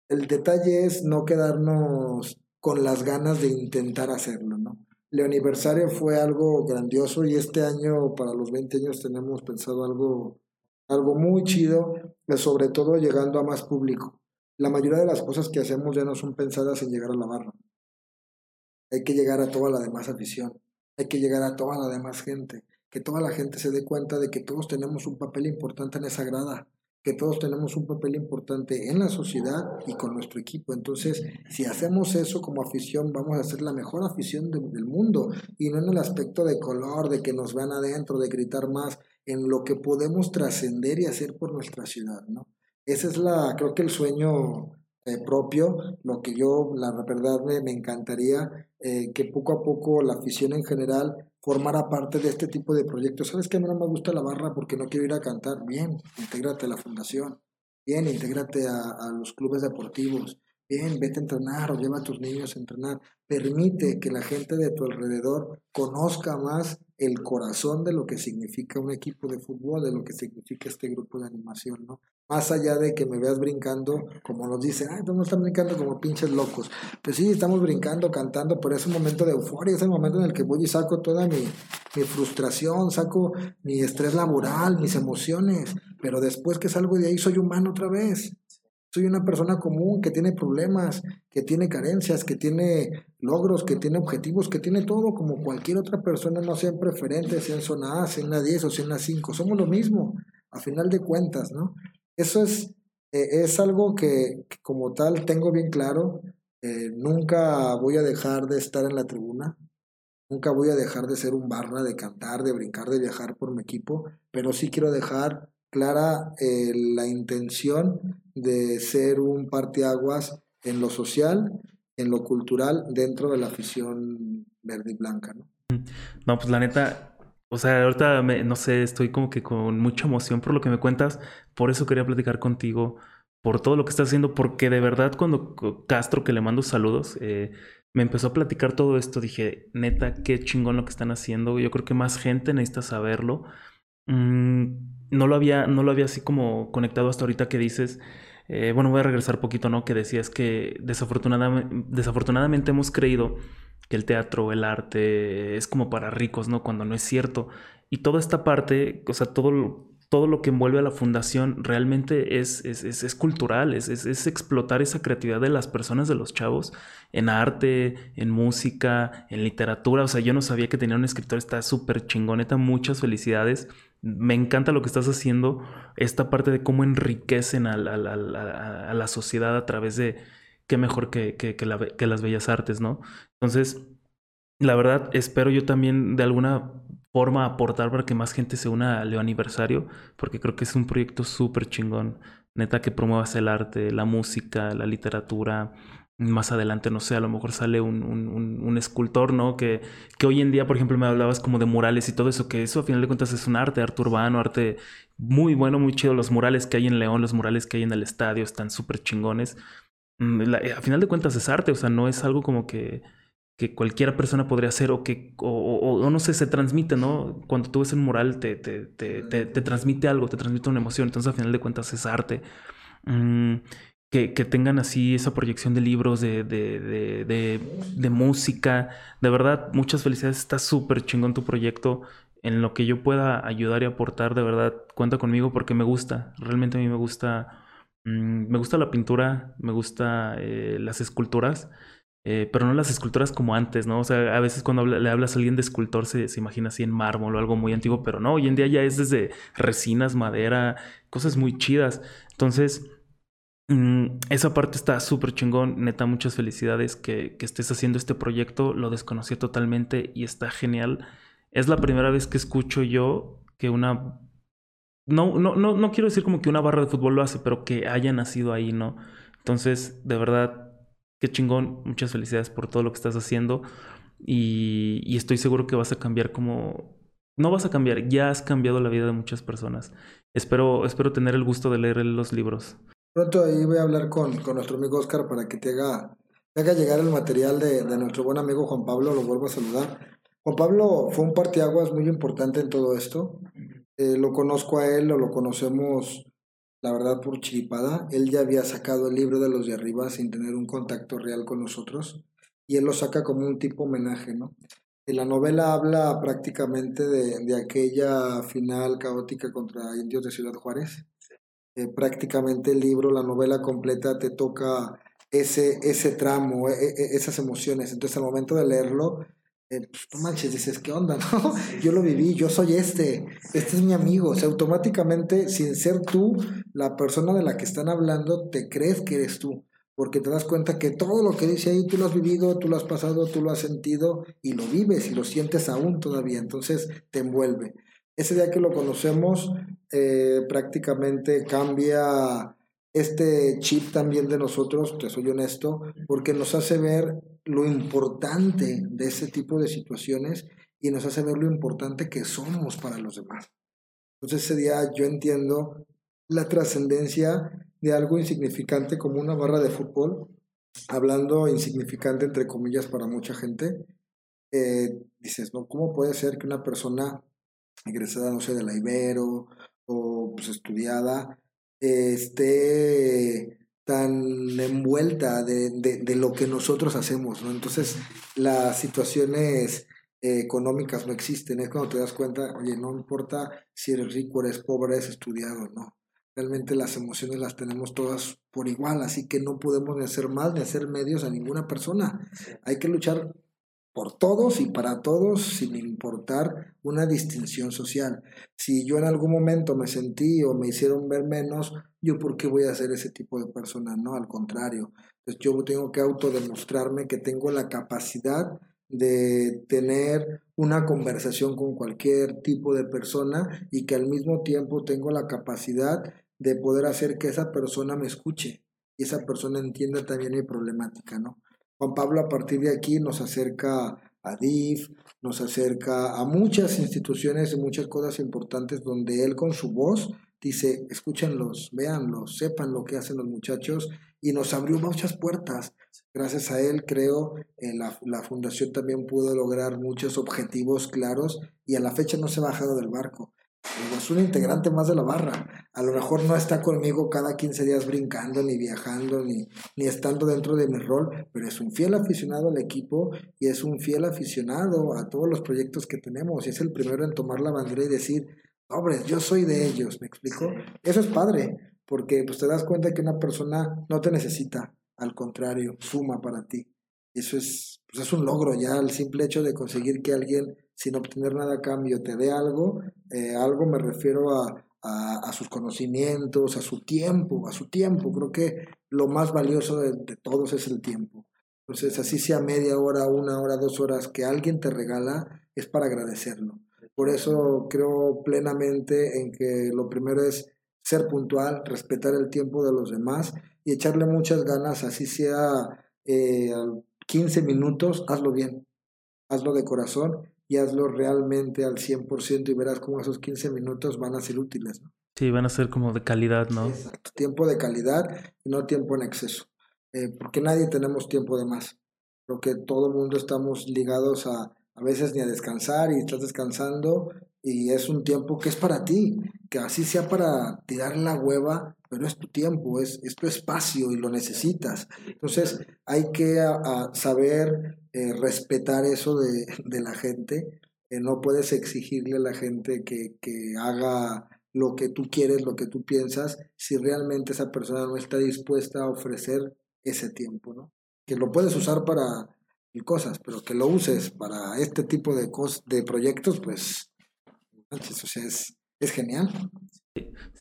El detalle es no quedarnos con las ganas de intentar hacerlo, ¿no? El aniversario fue algo grandioso y este año, para los 20 años, tenemos pensado algo, algo muy chido, sobre todo llegando a más público. La mayoría de las cosas que hacemos ya no son pensadas en llegar a la barra. Hay que llegar a toda la demás afición, hay que llegar a toda la demás gente que toda la gente se dé cuenta de que todos tenemos un papel importante en esa grada, que todos tenemos un papel importante en la sociedad y con nuestro equipo. Entonces, si hacemos eso como afición, vamos a ser la mejor afición del mundo y no en el aspecto de color, de que nos vean adentro, de gritar más, en lo que podemos trascender y hacer por nuestra ciudad, ¿no? Ese es la, creo que el sueño eh, propio, lo que yo, la verdad, me, me encantaría eh, que poco a poco la afición en general formara parte de este tipo de proyectos. ¿Sabes que no me gusta la barra porque no quiero ir a cantar? Bien, intégrate a la fundación. Bien, intégrate a los clubes deportivos. Bien, vete a entrenar o lleva a tus niños a entrenar. Permite que la gente de tu alrededor conozca más el corazón de lo que significa un equipo de fútbol, de lo que significa este grupo de animación, ¿no? Más allá de que me veas brincando, como nos dicen, ay, no están brincando como pinches locos. Pues sí, estamos brincando, cantando, pero es un momento de euforia, es el momento en el que voy y saco toda mi, mi frustración, saco mi estrés laboral, mis emociones, pero después que salgo de ahí soy humano otra vez. Soy una persona común que tiene problemas, que tiene carencias, que tiene logros, que tiene objetivos, que tiene todo como cualquier otra persona, no sean preferentes, sea en zona A, sea en la 10 o sea en la 5. Somos lo mismo, a final de cuentas, ¿no? Eso es, eh, es algo que, como tal tengo bien claro. Eh, nunca voy a dejar de estar en la tribuna, nunca voy a dejar de ser un barra, de cantar, de brincar, de viajar por mi equipo, pero sí quiero dejar clara eh, la intención de ser un parteaguas en lo social, en lo cultural, dentro de la afición verde y blanca, ¿no? No, pues la neta, o sea, ahorita no sé, estoy como que con mucha emoción por lo que me cuentas, por eso quería platicar contigo, por todo lo que estás haciendo, porque de verdad cuando Castro, que le mando saludos, eh, me empezó a platicar todo esto, dije, neta, qué chingón lo que están haciendo, yo creo que más gente necesita saberlo. Mm, no lo había, no lo había así como conectado hasta ahorita que dices. Eh, bueno, voy a regresar poquito, ¿no? Que decías que desafortunadamente, hemos creído que el teatro, el arte es como para ricos, ¿no? Cuando no es cierto. Y toda esta parte, o sea, todo, todo lo que envuelve a la fundación realmente es, es, es, cultural, es, es, explotar esa creatividad de las personas, de los chavos, en arte, en música, en literatura. O sea, yo no sabía que tenía un escritor, está súper chingoneta, muchas felicidades me encanta lo que estás haciendo, esta parte de cómo enriquecen a, la sociedad a través de, qué mejor que, que, que, las bellas artes, ¿no? Entonces, la verdad, espero yo también de alguna forma aportar para que más gente se una al Leo Aniversario, porque creo que es un proyecto súper chingón, neta, que promuevas el arte, la música, la literatura, más adelante, no sé, a lo mejor sale un, un, escultor, ¿no? Que, que hoy en día, por ejemplo, me hablabas como de murales y todo eso, que eso a final de cuentas es un arte, arte urbano, arte muy bueno, muy chido. Los murales que hay en León, los murales que hay en el estadio están súper chingones. Mm, a final de cuentas es arte, o sea, no es algo como que, que cualquier persona podría hacer o que, o, no sé, se transmite, ¿no? Cuando tú ves un mural te, te, te, te, transmite algo, te transmite una emoción, entonces a final de cuentas es arte. Mm, que, que, tengan así esa proyección de libros, de, de, de, de música. De verdad, muchas felicidades. Está súper chingón tu proyecto. En lo que yo pueda ayudar y aportar, de verdad, cuenta conmigo porque me gusta. Realmente a mí me gusta. Mm, me gusta la pintura, me gusta eh, las esculturas. Eh, pero no las esculturas como antes, ¿no? O sea, a veces cuando le hablas a alguien de escultor se, se, imagina así en mármol o algo muy antiguo, pero no, hoy en día ya es desde resinas, madera, cosas muy chidas. Entonces, Mm, esa parte está súper chingón, neta, muchas felicidades que, estés haciendo este proyecto, lo desconocí totalmente y está genial. Es la primera vez que escucho yo que una... No, no, no, no quiero decir como que una barra de fútbol lo hace, pero que haya nacido ahí, ¿no? Entonces, de verdad, qué chingón, muchas felicidades por todo lo que estás haciendo y, y estoy seguro que vas a cambiar como... No vas a cambiar, ya has cambiado la vida de muchas personas. Espero, espero tener el gusto de leer los libros. Pronto ahí voy a hablar con, con nuestro amigo Oscar para que te haga, te haga llegar el material de, de, nuestro buen amigo Juan Pablo, lo vuelvo a saludar. Juan Pablo fue un partiaguas muy importante en todo esto. Eh, lo conozco a él o lo conocemos, la verdad, por chiripada. Él ya había sacado el libro de los de arriba sin tener un contacto real con nosotros y él lo saca como un tipo homenaje, ¿no? Y la novela habla prácticamente de, de aquella final caótica contra indios de Ciudad Juárez eh, prácticamente el libro, la novela completa te toca ese, ese tramo, e, e, esas emociones. Entonces al momento de leerlo, eh, pues, no manches, dices, ¿qué onda? No? Yo lo viví, yo soy este, este es mi amigo. O automáticamente, sin ser tú la persona de la que están hablando, te crees que eres tú. Porque te das cuenta que todo lo que dice ahí tú lo has vivido, tú lo has pasado, tú lo has sentido y lo vives y lo sientes aún todavía. Entonces te envuelve. Ese día que lo conocemos, eh, prácticamente cambia este chip también de nosotros, te soy honesto, porque nos hace ver lo importante de ese tipo de situaciones y nos hace ver lo importante que somos para los demás. Entonces ese día yo entiendo la trascendencia de algo insignificante como una barra de fútbol, hablando insignificante entre comillas para mucha gente, eh, dices, ¿no? ¿Cómo puede ser que una persona egresada, no sé, de la Ibero o pues estudiada, esté tan envuelta de, de, lo que nosotros hacemos, ¿no? Entonces, las situaciones económicas no existen, es cuando te das cuenta, oye, no importa si eres rico, eres pobre, eres estudiado, no. Realmente las emociones las tenemos todas por igual, así que no podemos ni hacer más ni hacer medios a ninguna persona. Hay que luchar por todos y para todos sin importar una distinción social. Si yo en algún momento me sentí o me hicieron ver menos, yo por qué voy a ser ese tipo de persona, no, al contrario. Entonces yo tengo que autodemostrarme que tengo la capacidad de tener una conversación con cualquier tipo de persona y que al mismo tiempo tengo la capacidad de poder hacer que esa persona me escuche y esa persona entienda también mi problemática, ¿no? Juan Pablo a partir de aquí nos acerca a DIF, nos acerca a muchas instituciones y muchas cosas importantes donde él con su voz dice, escúchenlos, véanlos, sepan lo que hacen los muchachos y nos abrió muchas puertas. Gracias a él, creo, eh, la, la fundación también pudo lograr muchos objetivos claros y a la fecha no se ha bajado del barco es un integrante más de la barra. A lo mejor no está conmigo cada 15 días brincando, ni viajando, ni, ni estando dentro de mi rol, pero es un fiel aficionado al equipo y es un fiel aficionado a todos los proyectos que tenemos. Y es el primero en tomar la bandera y decir, hombre, yo soy de ellos, ¿me explico? Eso es padre, porque pues te das cuenta que una persona no te necesita, al contrario, suma para ti. eso es, pues es un logro ya, el simple hecho de conseguir que alguien, sin obtener nada a cambio, te dé algo, eh, algo me refiero a, a, sus conocimientos, a su tiempo, a su tiempo. Creo que lo más valioso de, todos es el tiempo. Entonces, así sea media hora, una hora, dos horas que alguien te regala, es para agradecerlo. Por eso creo plenamente en que lo primero es ser puntual, respetar el tiempo de los demás y echarle muchas ganas, así sea eh, 15 minutos, hazlo bien, hazlo de corazón y hazlo realmente al 100% y verás cómo esos 15 minutos van a ser útiles. ¿no? Sí, van a ser como de calidad, ¿no? Exacto, tiempo de calidad y no tiempo en exceso, eh, porque nadie tenemos tiempo de más. Creo que todo el mundo estamos ligados a a veces ni a descansar y estás descansando y es un tiempo que es para ti, que así sea para tirar la hueva, pero es tu tiempo, es, es tu espacio y lo necesitas. Entonces hay que saber eh, respetar eso de, la gente, eh, no puedes exigirle a la gente que, que haga lo que tú quieres, lo que tú piensas, si realmente esa persona no está dispuesta a ofrecer ese tiempo, ¿no? Que lo puedes usar para y cosas, pero que lo uses para este tipo de, de proyectos, pues, o sea, es, es genial.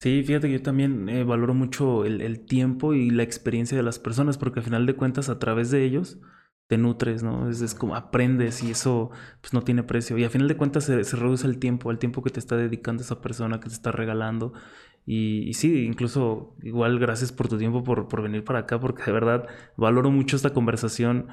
Sí, fíjate que yo también eh, valoro mucho el, el, tiempo y la experiencia de las personas, porque al final de cuentas, a través de ellos, te nutres, ¿no? Es, es como aprendes y eso pues no tiene precio. Y al final de cuentas se, se, reduce el tiempo, el tiempo que te está dedicando esa persona, que te está regalando. Y, y, sí, incluso igual gracias por tu tiempo, por, por venir para acá, porque de verdad valoro mucho esta conversación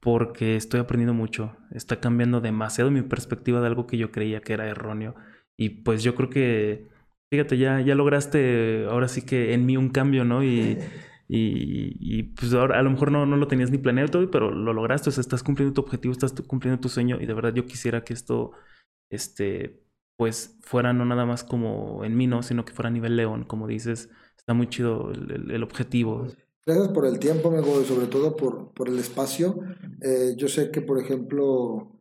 porque estoy aprendiendo mucho. Está cambiando demasiado mi perspectiva de algo que yo creía que era erróneo. Y pues yo creo que, fíjate, ya, ya lograste ahora sí que en mí un cambio, ¿no? Y, y, pues ahora a lo mejor no, no lo tenías ni planeado todo, pero lo lograste. O sea, estás cumpliendo tu objetivo, estás cumpliendo tu sueño. Y de verdad yo quisiera que esto, este, pues fuera no nada más como en mí, ¿no? Sino que fuera a nivel león, como dices. Está muy chido el, objetivo. Gracias por el tiempo, amigo, y sobre todo por, por el espacio. Eh, yo sé que, por ejemplo,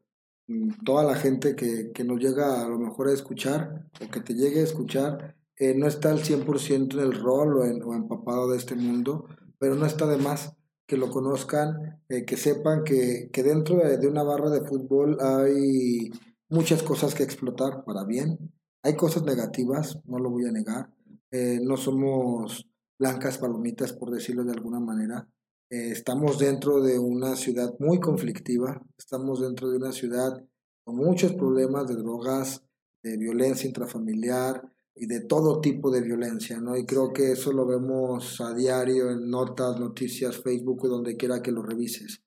mm, toda la gente que, que, nos llega a lo mejor a escuchar o que te llegue a escuchar eh, no está al 100% en el rol o, en, o, empapado de este mundo, pero no está de más que lo conozcan, eh, que sepan que, que dentro de, una barra de fútbol hay muchas cosas que explotar para bien. Hay cosas negativas, no lo voy a negar. Eh, no somos blancas palomitas, por decirlo de alguna manera. Estamos dentro de una ciudad muy conflictiva, estamos dentro de una ciudad con muchos problemas de drogas, de violencia intrafamiliar y de todo tipo de violencia, ¿no? Y creo que eso lo vemos a diario en notas, noticias, Facebook o donde quiera que lo revises.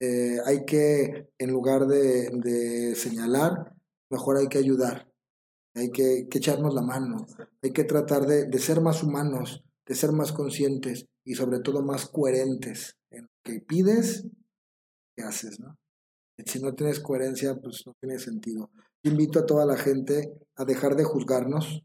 Eh, hay que, en lugar de, de, señalar, mejor hay que ayudar, hay que, que echarnos la mano, hay que tratar de, de ser más humanos, de ser más conscientes y sobre todo más coherentes en lo que pides, qué haces, ¿no? Si no tienes coherencia, pues no tiene sentido. Yo invito a toda la gente a dejar de juzgarnos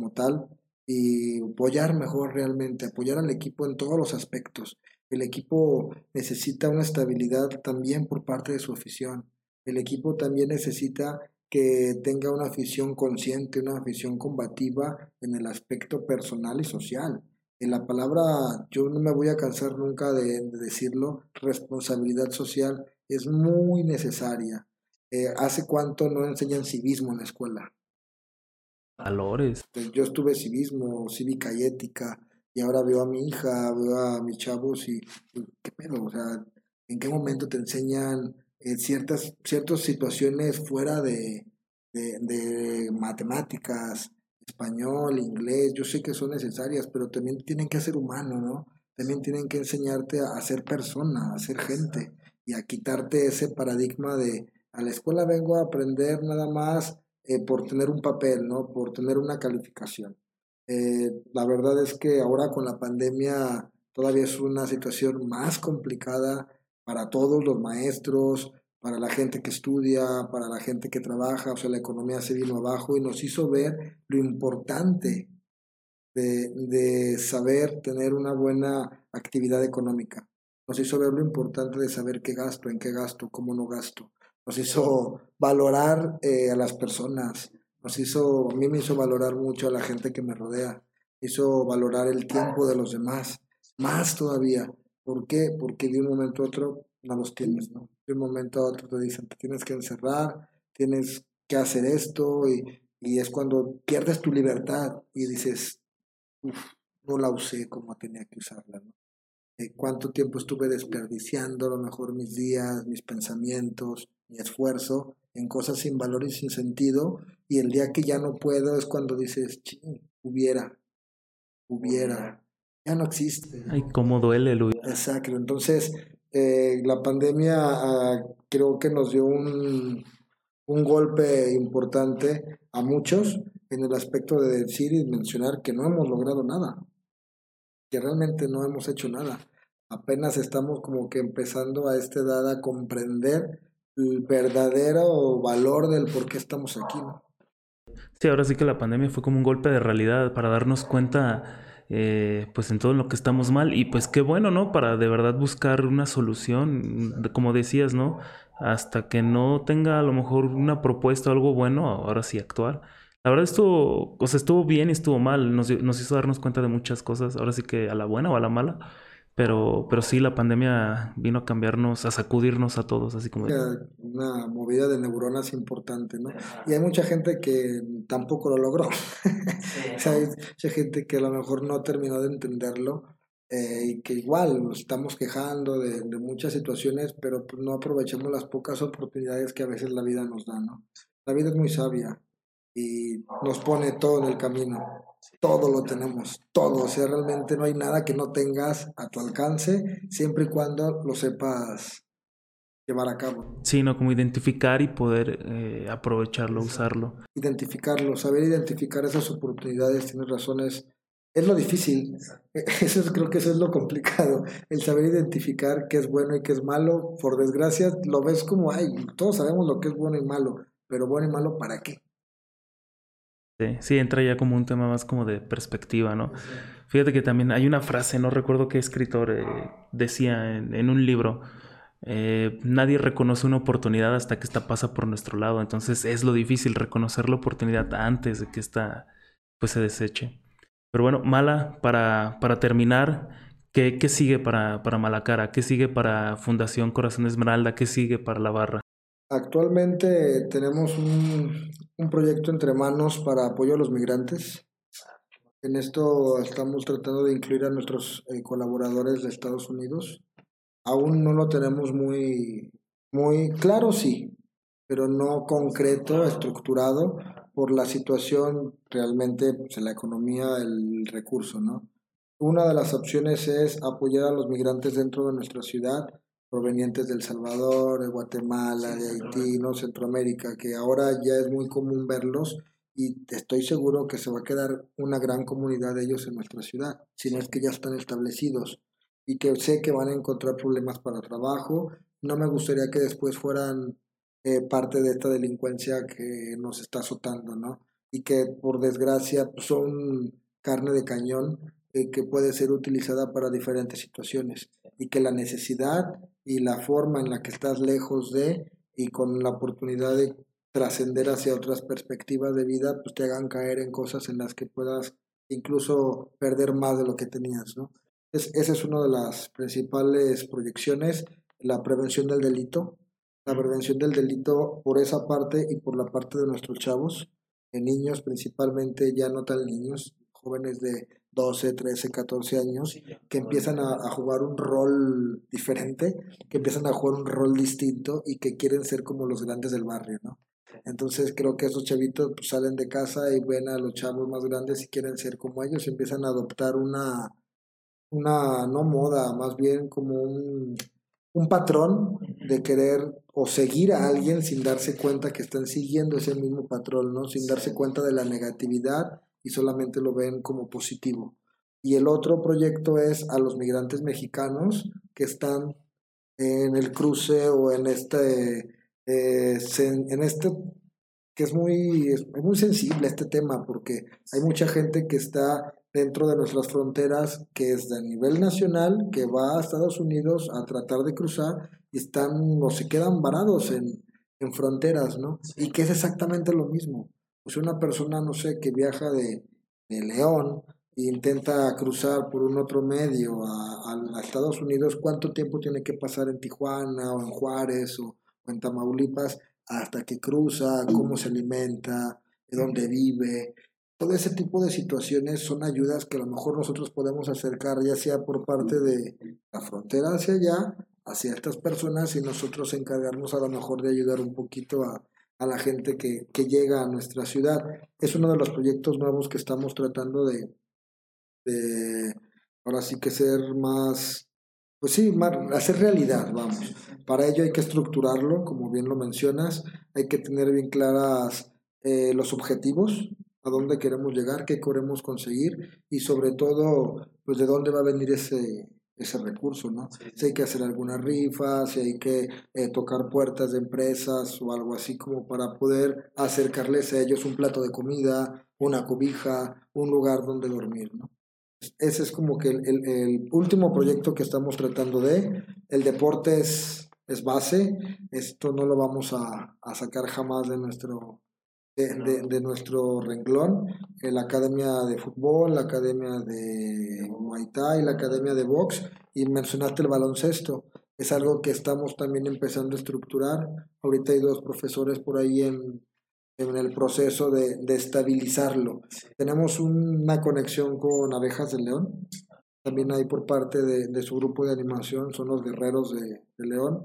como tal y apoyar mejor realmente, apoyar al equipo en todos los aspectos. El equipo necesita una estabilidad también por parte de su afición. El equipo también necesita que tenga una afición consciente, una afición combativa en el aspecto personal y social en la palabra, yo no me voy a cansar nunca de, de decirlo, responsabilidad social es muy necesaria. Eh, ¿Hace cuánto no enseñan civismo en la escuela? Valores. Yo estuve civismo, cívica y ética, y ahora veo a mi hija, veo a mis chavos y, y ¿qué pedo? O sea, ¿en qué momento te enseñan eh, ciertas, ciertas situaciones fuera de, de, de matemáticas, español, inglés, yo sé que son necesarias, pero también tienen que ser humano, ¿no? También tienen que enseñarte a, ser persona, a ser gente y a quitarte ese paradigma de a la escuela vengo a aprender nada más eh, por tener un papel, ¿no? Por tener una calificación. Eh, la verdad es que ahora con la pandemia todavía es una situación más complicada para todos los maestros, para la gente que estudia, para la gente que trabaja, o sea, la economía se vino abajo y nos hizo ver lo importante de, de saber tener una buena actividad económica. Nos hizo ver lo importante de saber qué gasto, en qué gasto, cómo no gasto. Nos hizo valorar eh, a las personas. Nos hizo, a mí me hizo valorar mucho a la gente que me rodea. Hizo valorar el tiempo de los demás. Más todavía. ¿Por qué? Porque de un momento a otro no los tienes, ¿no? De un momento a otro te dicen, te tienes que encerrar, tienes que hacer esto y, y es cuando pierdes tu libertad y dices, uff, no la usé como tenía que usarla, ¿no? Eh, cuánto tiempo estuve desperdiciando a lo mejor mis días, mis pensamientos, mi esfuerzo en cosas sin valor y sin sentido, y el día que ya no puedo es cuando dices, hubiera, hubiera, ya no existe. Ay, cómo duele, Luis. Exacto, entonces eh, la pandemia ah, creo que nos dio un, un golpe importante a muchos en el aspecto de decir y mencionar que no hemos logrado nada, que realmente no hemos hecho nada apenas estamos como que empezando a esta edad a comprender el verdadero valor del por qué estamos aquí. Sí, ahora sí que la pandemia fue como un golpe de realidad para darnos cuenta, eh, pues en todo lo que estamos mal y pues qué bueno, ¿no? Para de verdad buscar una solución, como decías, ¿no? Hasta que no tenga a lo mejor una propuesta o algo bueno, ahora sí actuar. La verdad estuvo, o sea, estuvo bien y estuvo mal, nos, nos hizo darnos cuenta de muchas cosas, ahora sí que a la buena o a la mala. Pero, pero sí, la pandemia vino a cambiarnos, a sacudirnos a todos, así como... Una movida de neuronas importante, ¿no? Y hay mucha gente que tampoco lo logró. hay mucha gente que a lo mejor no terminó de entenderlo eh, y que igual nos estamos quejando de, de muchas situaciones, pero pues no aprovechamos las pocas oportunidades que a veces la vida nos da, ¿no? La vida es muy sabia y nos pone todo en el camino todo lo tenemos, todo, o sea, realmente no hay nada que no tengas a tu alcance, siempre y cuando lo sepas llevar a cabo. Sí, no, como identificar y poder eh, aprovecharlo, usarlo. Identificarlo, saber identificar esas oportunidades, tienes razones, es lo difícil, eso creo que eso es lo complicado, el saber identificar qué es bueno y qué es malo, por desgracia lo ves como, ay, todos sabemos lo que es bueno y malo, pero bueno y malo para qué. Sí, entra ya como un tema más como de perspectiva, ¿no? Fíjate que también hay una frase, no recuerdo qué escritor eh, decía en, un libro, eh, nadie reconoce una oportunidad hasta que esta pasa por nuestro lado, entonces es lo difícil reconocer la oportunidad antes de que esta pues se deseche. Pero bueno, Mala, para, para terminar, ¿qué, ¿qué, sigue para, para Malacara? ¿Qué sigue para Fundación Corazón Esmeralda? ¿Qué sigue para la barra? Actualmente tenemos un, proyecto entre manos para apoyo a los migrantes. En esto estamos tratando de incluir a nuestros eh, colaboradores de Estados Unidos. Aún no lo tenemos muy, muy claro, sí, pero no concreto, estructurado por la situación realmente pues, la economía, el recurso, ¿no? Una de las opciones es apoyar a los migrantes dentro de nuestra ciudad provenientes de El Salvador, de Guatemala, de Haití, ¿no? Centroamérica, que ahora ya es muy común verlos y estoy seguro que se va a quedar una gran comunidad de ellos en nuestra ciudad, si no es que ya están establecidos y que sé que van a encontrar problemas para trabajo. No me gustaría que después fueran eh, parte de esta delincuencia que nos está azotando, ¿no? Y que por desgracia son carne de cañón eh, que puede ser utilizada para diferentes situaciones y que la necesidad y la forma en la que estás lejos de y con la oportunidad de trascender hacia otras perspectivas de vida, pues te hagan caer en cosas en las que puedas incluso perder más de lo que tenías, ¿no? Es, esa es una de las principales proyecciones, la prevención del delito, la prevención del delito por esa parte y por la parte de nuestros chavos, de niños principalmente, ya no tan niños, jóvenes de 12, 13, 14 años, que empiezan a, jugar un rol diferente, que empiezan a jugar un rol distinto y que quieren ser como los grandes del barrio, ¿no? Entonces creo que esos chavitos pues, salen de casa y ven a los chavos más grandes y quieren ser como ellos y empiezan a adoptar una, una no moda, más bien como un, un patrón de querer o seguir a alguien sin darse cuenta que están siguiendo ese mismo patrón, ¿no? Sin darse cuenta de la negatividad y solamente lo ven como positivo. Y el otro proyecto es a los migrantes mexicanos que están en el cruce o en este, eh, en este que es muy, es muy sensible este tema porque hay mucha gente que está dentro de nuestras fronteras que es de nivel nacional, que va a Estados Unidos a tratar de cruzar y están o se quedan varados en, en fronteras, ¿no? Y que es exactamente lo mismo. Pues una persona, no sé, que viaja de, de León e intenta cruzar por un otro medio a, a, Estados Unidos, ¿cuánto tiempo tiene que pasar en Tijuana o en Juárez o, o en Tamaulipas hasta que cruza, cómo se alimenta, de dónde vive? Todo ese tipo de situaciones son ayudas que a lo mejor nosotros podemos acercar, ya sea por parte de la frontera hacia allá, hacia estas personas, y nosotros encargarnos a lo mejor de ayudar un poquito a, a la gente que, que, llega a nuestra ciudad. Es uno de los proyectos nuevos que estamos tratando de, de ahora sí que ser más, pues sí, más, hacer realidad, vamos. Para ello hay que estructurarlo, como bien lo mencionas, hay que tener bien claras eh, los objetivos, a dónde queremos llegar, qué queremos conseguir y sobre todo, pues de dónde va a venir ese, ese recurso, ¿no? Si hay que hacer alguna rifa, si hay que eh, tocar puertas de empresas o algo así como para poder acercarles a ellos un plato de comida, una cobija, un lugar donde dormir, ¿no? Ese es como que el, el, el último proyecto que estamos tratando de. El deporte es, es base, esto no lo vamos a, a sacar jamás de nuestro de, de, nuestro renglón, la academia de fútbol, la academia de Muay Thai, la academia de box, y mencionaste el baloncesto. Es algo que estamos también empezando a estructurar. Ahorita hay dos profesores por ahí en, en el proceso de, de estabilizarlo. Tenemos una conexión con Abejas de León. También hay por parte de, de su grupo de animación, son los guerreros de, de León.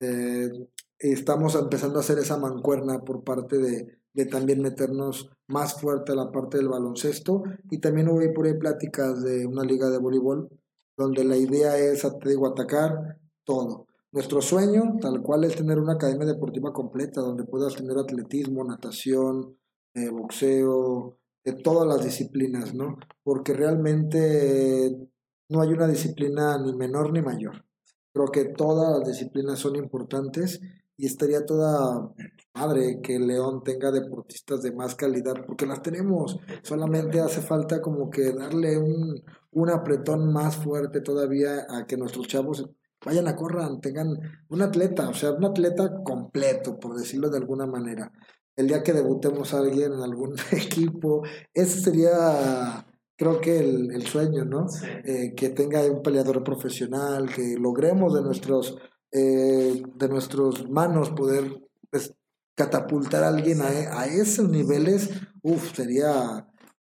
Eh, estamos empezando a hacer esa mancuerna por parte de, de también meternos más fuerte a la parte del baloncesto y también hubo por ahí pláticas de una liga de voleibol donde la idea es, te digo, atacar todo. Nuestro sueño, tal cual, es tener una academia deportiva completa donde puedas tener atletismo, natación, eh, boxeo, de todas las disciplinas, ¿no? Porque realmente no hay una disciplina ni menor ni mayor. Creo que todas las disciplinas son importantes y estaría toda madre que León tenga deportistas de más calidad, porque las tenemos, solamente hace falta como que darle un, un apretón más fuerte todavía a que nuestros chavos vayan a corran, tengan un atleta, o sea, un atleta completo, por decirlo de alguna manera. El día que debutemos a alguien en algún equipo, ese sería creo que el, el sueño, ¿no? Eh, que tenga un peleador profesional, que logremos de nuestros eh, de nuestras manos poder pues, catapultar a alguien a, esos niveles, uff, sería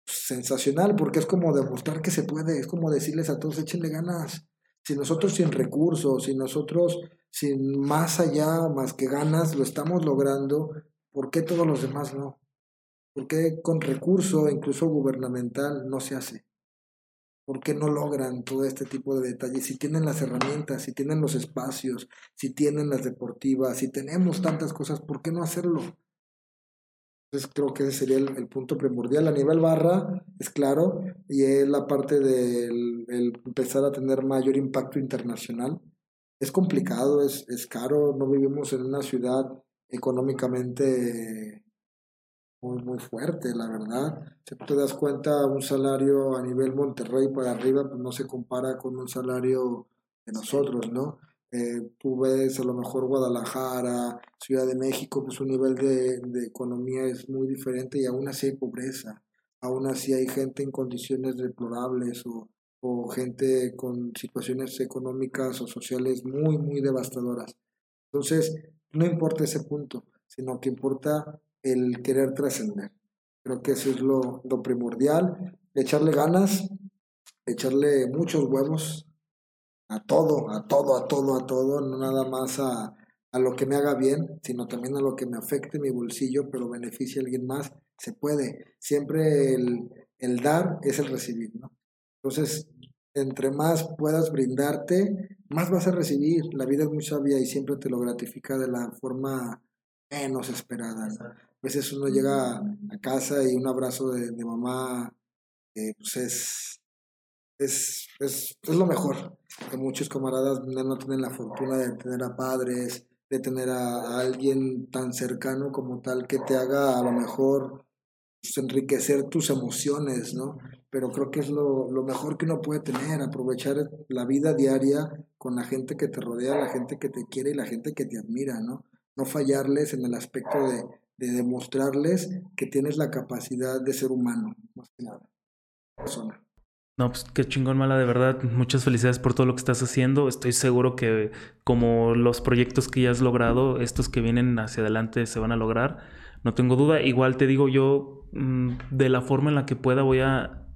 sensacional, porque es como demostrar que se puede, es como decirles a todos, échenle ganas. Si nosotros sin recursos, si nosotros sin más allá, más que ganas, lo estamos logrando, ¿por qué todos los demás no? ¿Por qué con recurso, incluso gubernamental, no se hace? ¿Por qué no logran todo este tipo de detalles? Si tienen las herramientas, si tienen los espacios, si tienen las deportivas, si tenemos tantas cosas, ¿por qué no hacerlo? Entonces creo que ese sería el, punto primordial. A nivel barra, es claro, y es la parte el empezar a tener mayor impacto internacional. Es complicado, es, es caro, no vivimos en una ciudad económicamente muy, muy fuerte, la verdad. Si te das cuenta, un salario a nivel Monterrey para arriba pues no se compara con un salario de nosotros, ¿no? Eh, tú ves a lo mejor Guadalajara, Ciudad de México, pues su nivel de, de economía es muy diferente y aún así hay pobreza, aún así hay gente en condiciones deplorables o, o gente con situaciones económicas o sociales muy, muy devastadoras. Entonces, no importa ese punto, sino que importa el querer trascender. Creo que eso es lo, lo primordial, echarle ganas, echarle muchos huevos a todo, a todo, a todo, a todo, no nada más a, a lo que me haga bien, sino también a lo que me afecte mi bolsillo, pero beneficie a alguien más, se puede. Siempre el, el dar es el recibir, ¿no? Entonces, entre más puedas brindarte, más vas a recibir. La vida es muy sabia y siempre te lo gratifica de la forma menos esperada. A veces uno llega a casa y un abrazo de, mamá eh, pues es, es, es, es, lo mejor. Que muchos camaradas no tienen la fortuna de tener a padres, de tener a, alguien tan cercano como tal que te haga a lo mejor pues, enriquecer tus emociones, ¿no? Pero creo que es lo, lo mejor que uno puede tener, aprovechar la vida diaria con la gente que te rodea, la gente que te quiere y la gente que te admira, ¿no? No fallarles en el aspecto de, de demostrarles que tienes la capacidad de ser humano, más que nada. Persona. No, pues qué chingón, Mala, de verdad. Muchas felicidades por todo lo que estás haciendo. Estoy seguro que como los proyectos que ya has logrado, estos que vienen hacia adelante se van a lograr. No tengo duda. Igual te digo yo, mm, de la forma en la que pueda voy a,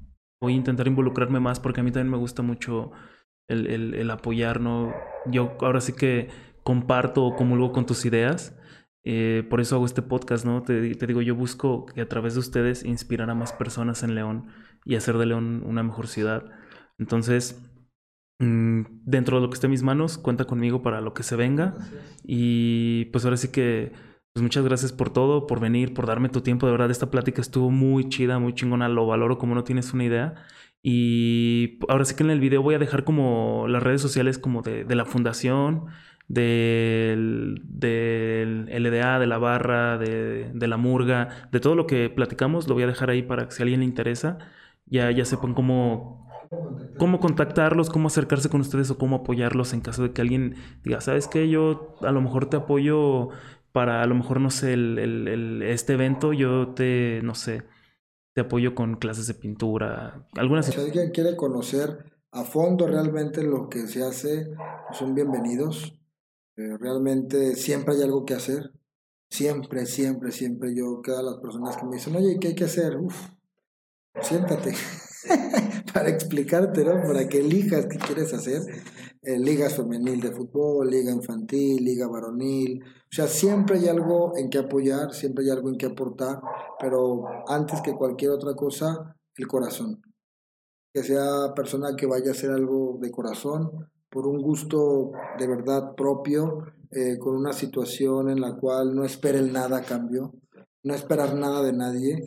voy a intentar involucrarme más porque a mí también me gusta mucho el, el, el apoyar, ¿no? Yo ahora sí que comparto o comulgo con tus ideas. Eh, por eso hago este podcast, ¿no? Te, digo, yo busco que a través de ustedes inspirar a más personas en León y hacer de León una mejor ciudad. Entonces, mmm, dentro de lo que esté en mis manos, cuenta conmigo para lo que se venga. Y pues ahora sí que, pues muchas gracias por todo, por venir, por darme tu tiempo. De verdad, esta plática estuvo muy chida, muy chingona, lo valoro como no tienes una idea. Y ahora sí que en el video voy a dejar como las redes sociales como de la fundación del, del LDA, de la barra, de, de, la murga, de todo lo que platicamos, lo voy a dejar ahí para que si a alguien le interesa, ya, ya sepan cómo, cómo contactarlos, cómo acercarse con ustedes o cómo apoyarlos en caso de que alguien diga, ¿sabes qué? Yo a lo mejor te apoyo para, a lo mejor, no sé, el, el, el, este evento, yo te, no sé, te apoyo con clases de pintura, algunas... Si alguien quiere conocer a fondo realmente lo que se hace, son bienvenidos. Eh, realmente siempre hay algo que hacer. Siempre, siempre, siempre yo, cada las personas que me dicen, oye, ¿qué hay que hacer? Uf, siéntate para explicarte, ¿no? Para que elijas qué quieres hacer. Eh, ligas femenil de fútbol, liga infantil, liga varonil. O sea, siempre hay algo en que apoyar, siempre hay algo en que aportar, pero antes que cualquier otra cosa, el corazón. Que sea persona que vaya a hacer algo de corazón, por un gusto de verdad propio, eh, con una situación en la cual no esperen nada a cambio, no esperar nada de nadie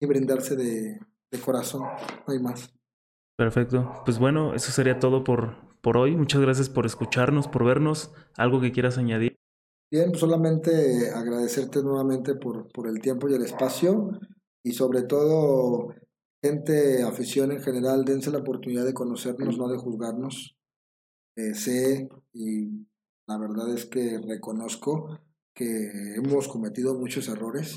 y brindarse de, de corazón, no hay más. Perfecto. Pues bueno, eso sería todo por, por hoy. Muchas gracias por escucharnos, por vernos. ¿Algo que quieras añadir? Bien, pues solamente agradecerte nuevamente por, por el tiempo y el espacio y sobre todo gente, afición en general, dense la oportunidad de conocernos, no de juzgarnos eh, sé y la verdad es que reconozco que hemos cometido muchos errores.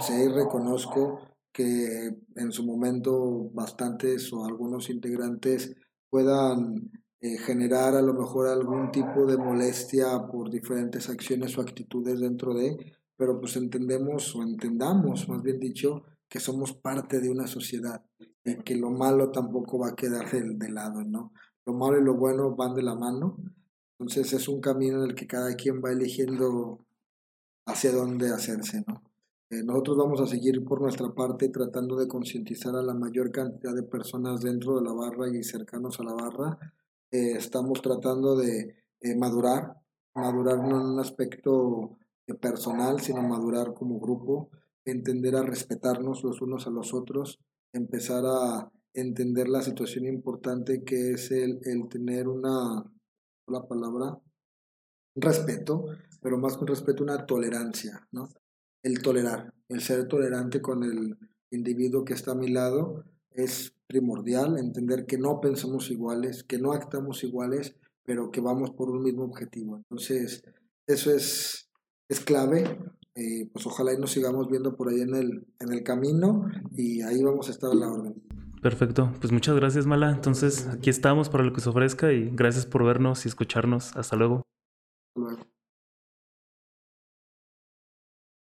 Sé y reconozco que en su momento bastantes o algunos integrantes puedan eh, generar a lo mejor algún tipo de molestia por diferentes acciones o actitudes dentro de, pero pues entendemos o entendamos, más bien dicho, que somos parte de una sociedad y que lo malo tampoco va a quedar de lado, ¿no? Lo malo y lo bueno van de la mano. Entonces es un camino en el que cada quien va eligiendo hacia dónde hacerse, ¿no? Eh, nosotros vamos a seguir por nuestra parte tratando de concientizar a la mayor cantidad de personas dentro de la barra y cercanos a la barra. Eh, estamos tratando de eh, madurar, madurar no en un aspecto personal, sino madurar como grupo, entender a respetarnos los unos a los otros, empezar a entender la situación importante que es el, el tener una, la palabra, respeto, pero más que un respeto, una tolerancia, ¿no? El tolerar, el ser tolerante con el individuo que está a mi lado es primordial, entender que no pensamos iguales, que no actamos iguales, pero que vamos por un mismo objetivo. Entonces, eso es, es clave. Eh, pues ojalá y nos sigamos viendo por ahí en el, en el camino y ahí vamos a estar a la orden. Perfecto, pues muchas gracias Mala. Entonces aquí estamos para lo que se ofrezca y gracias por vernos y escucharnos. Hasta luego. Hasta luego.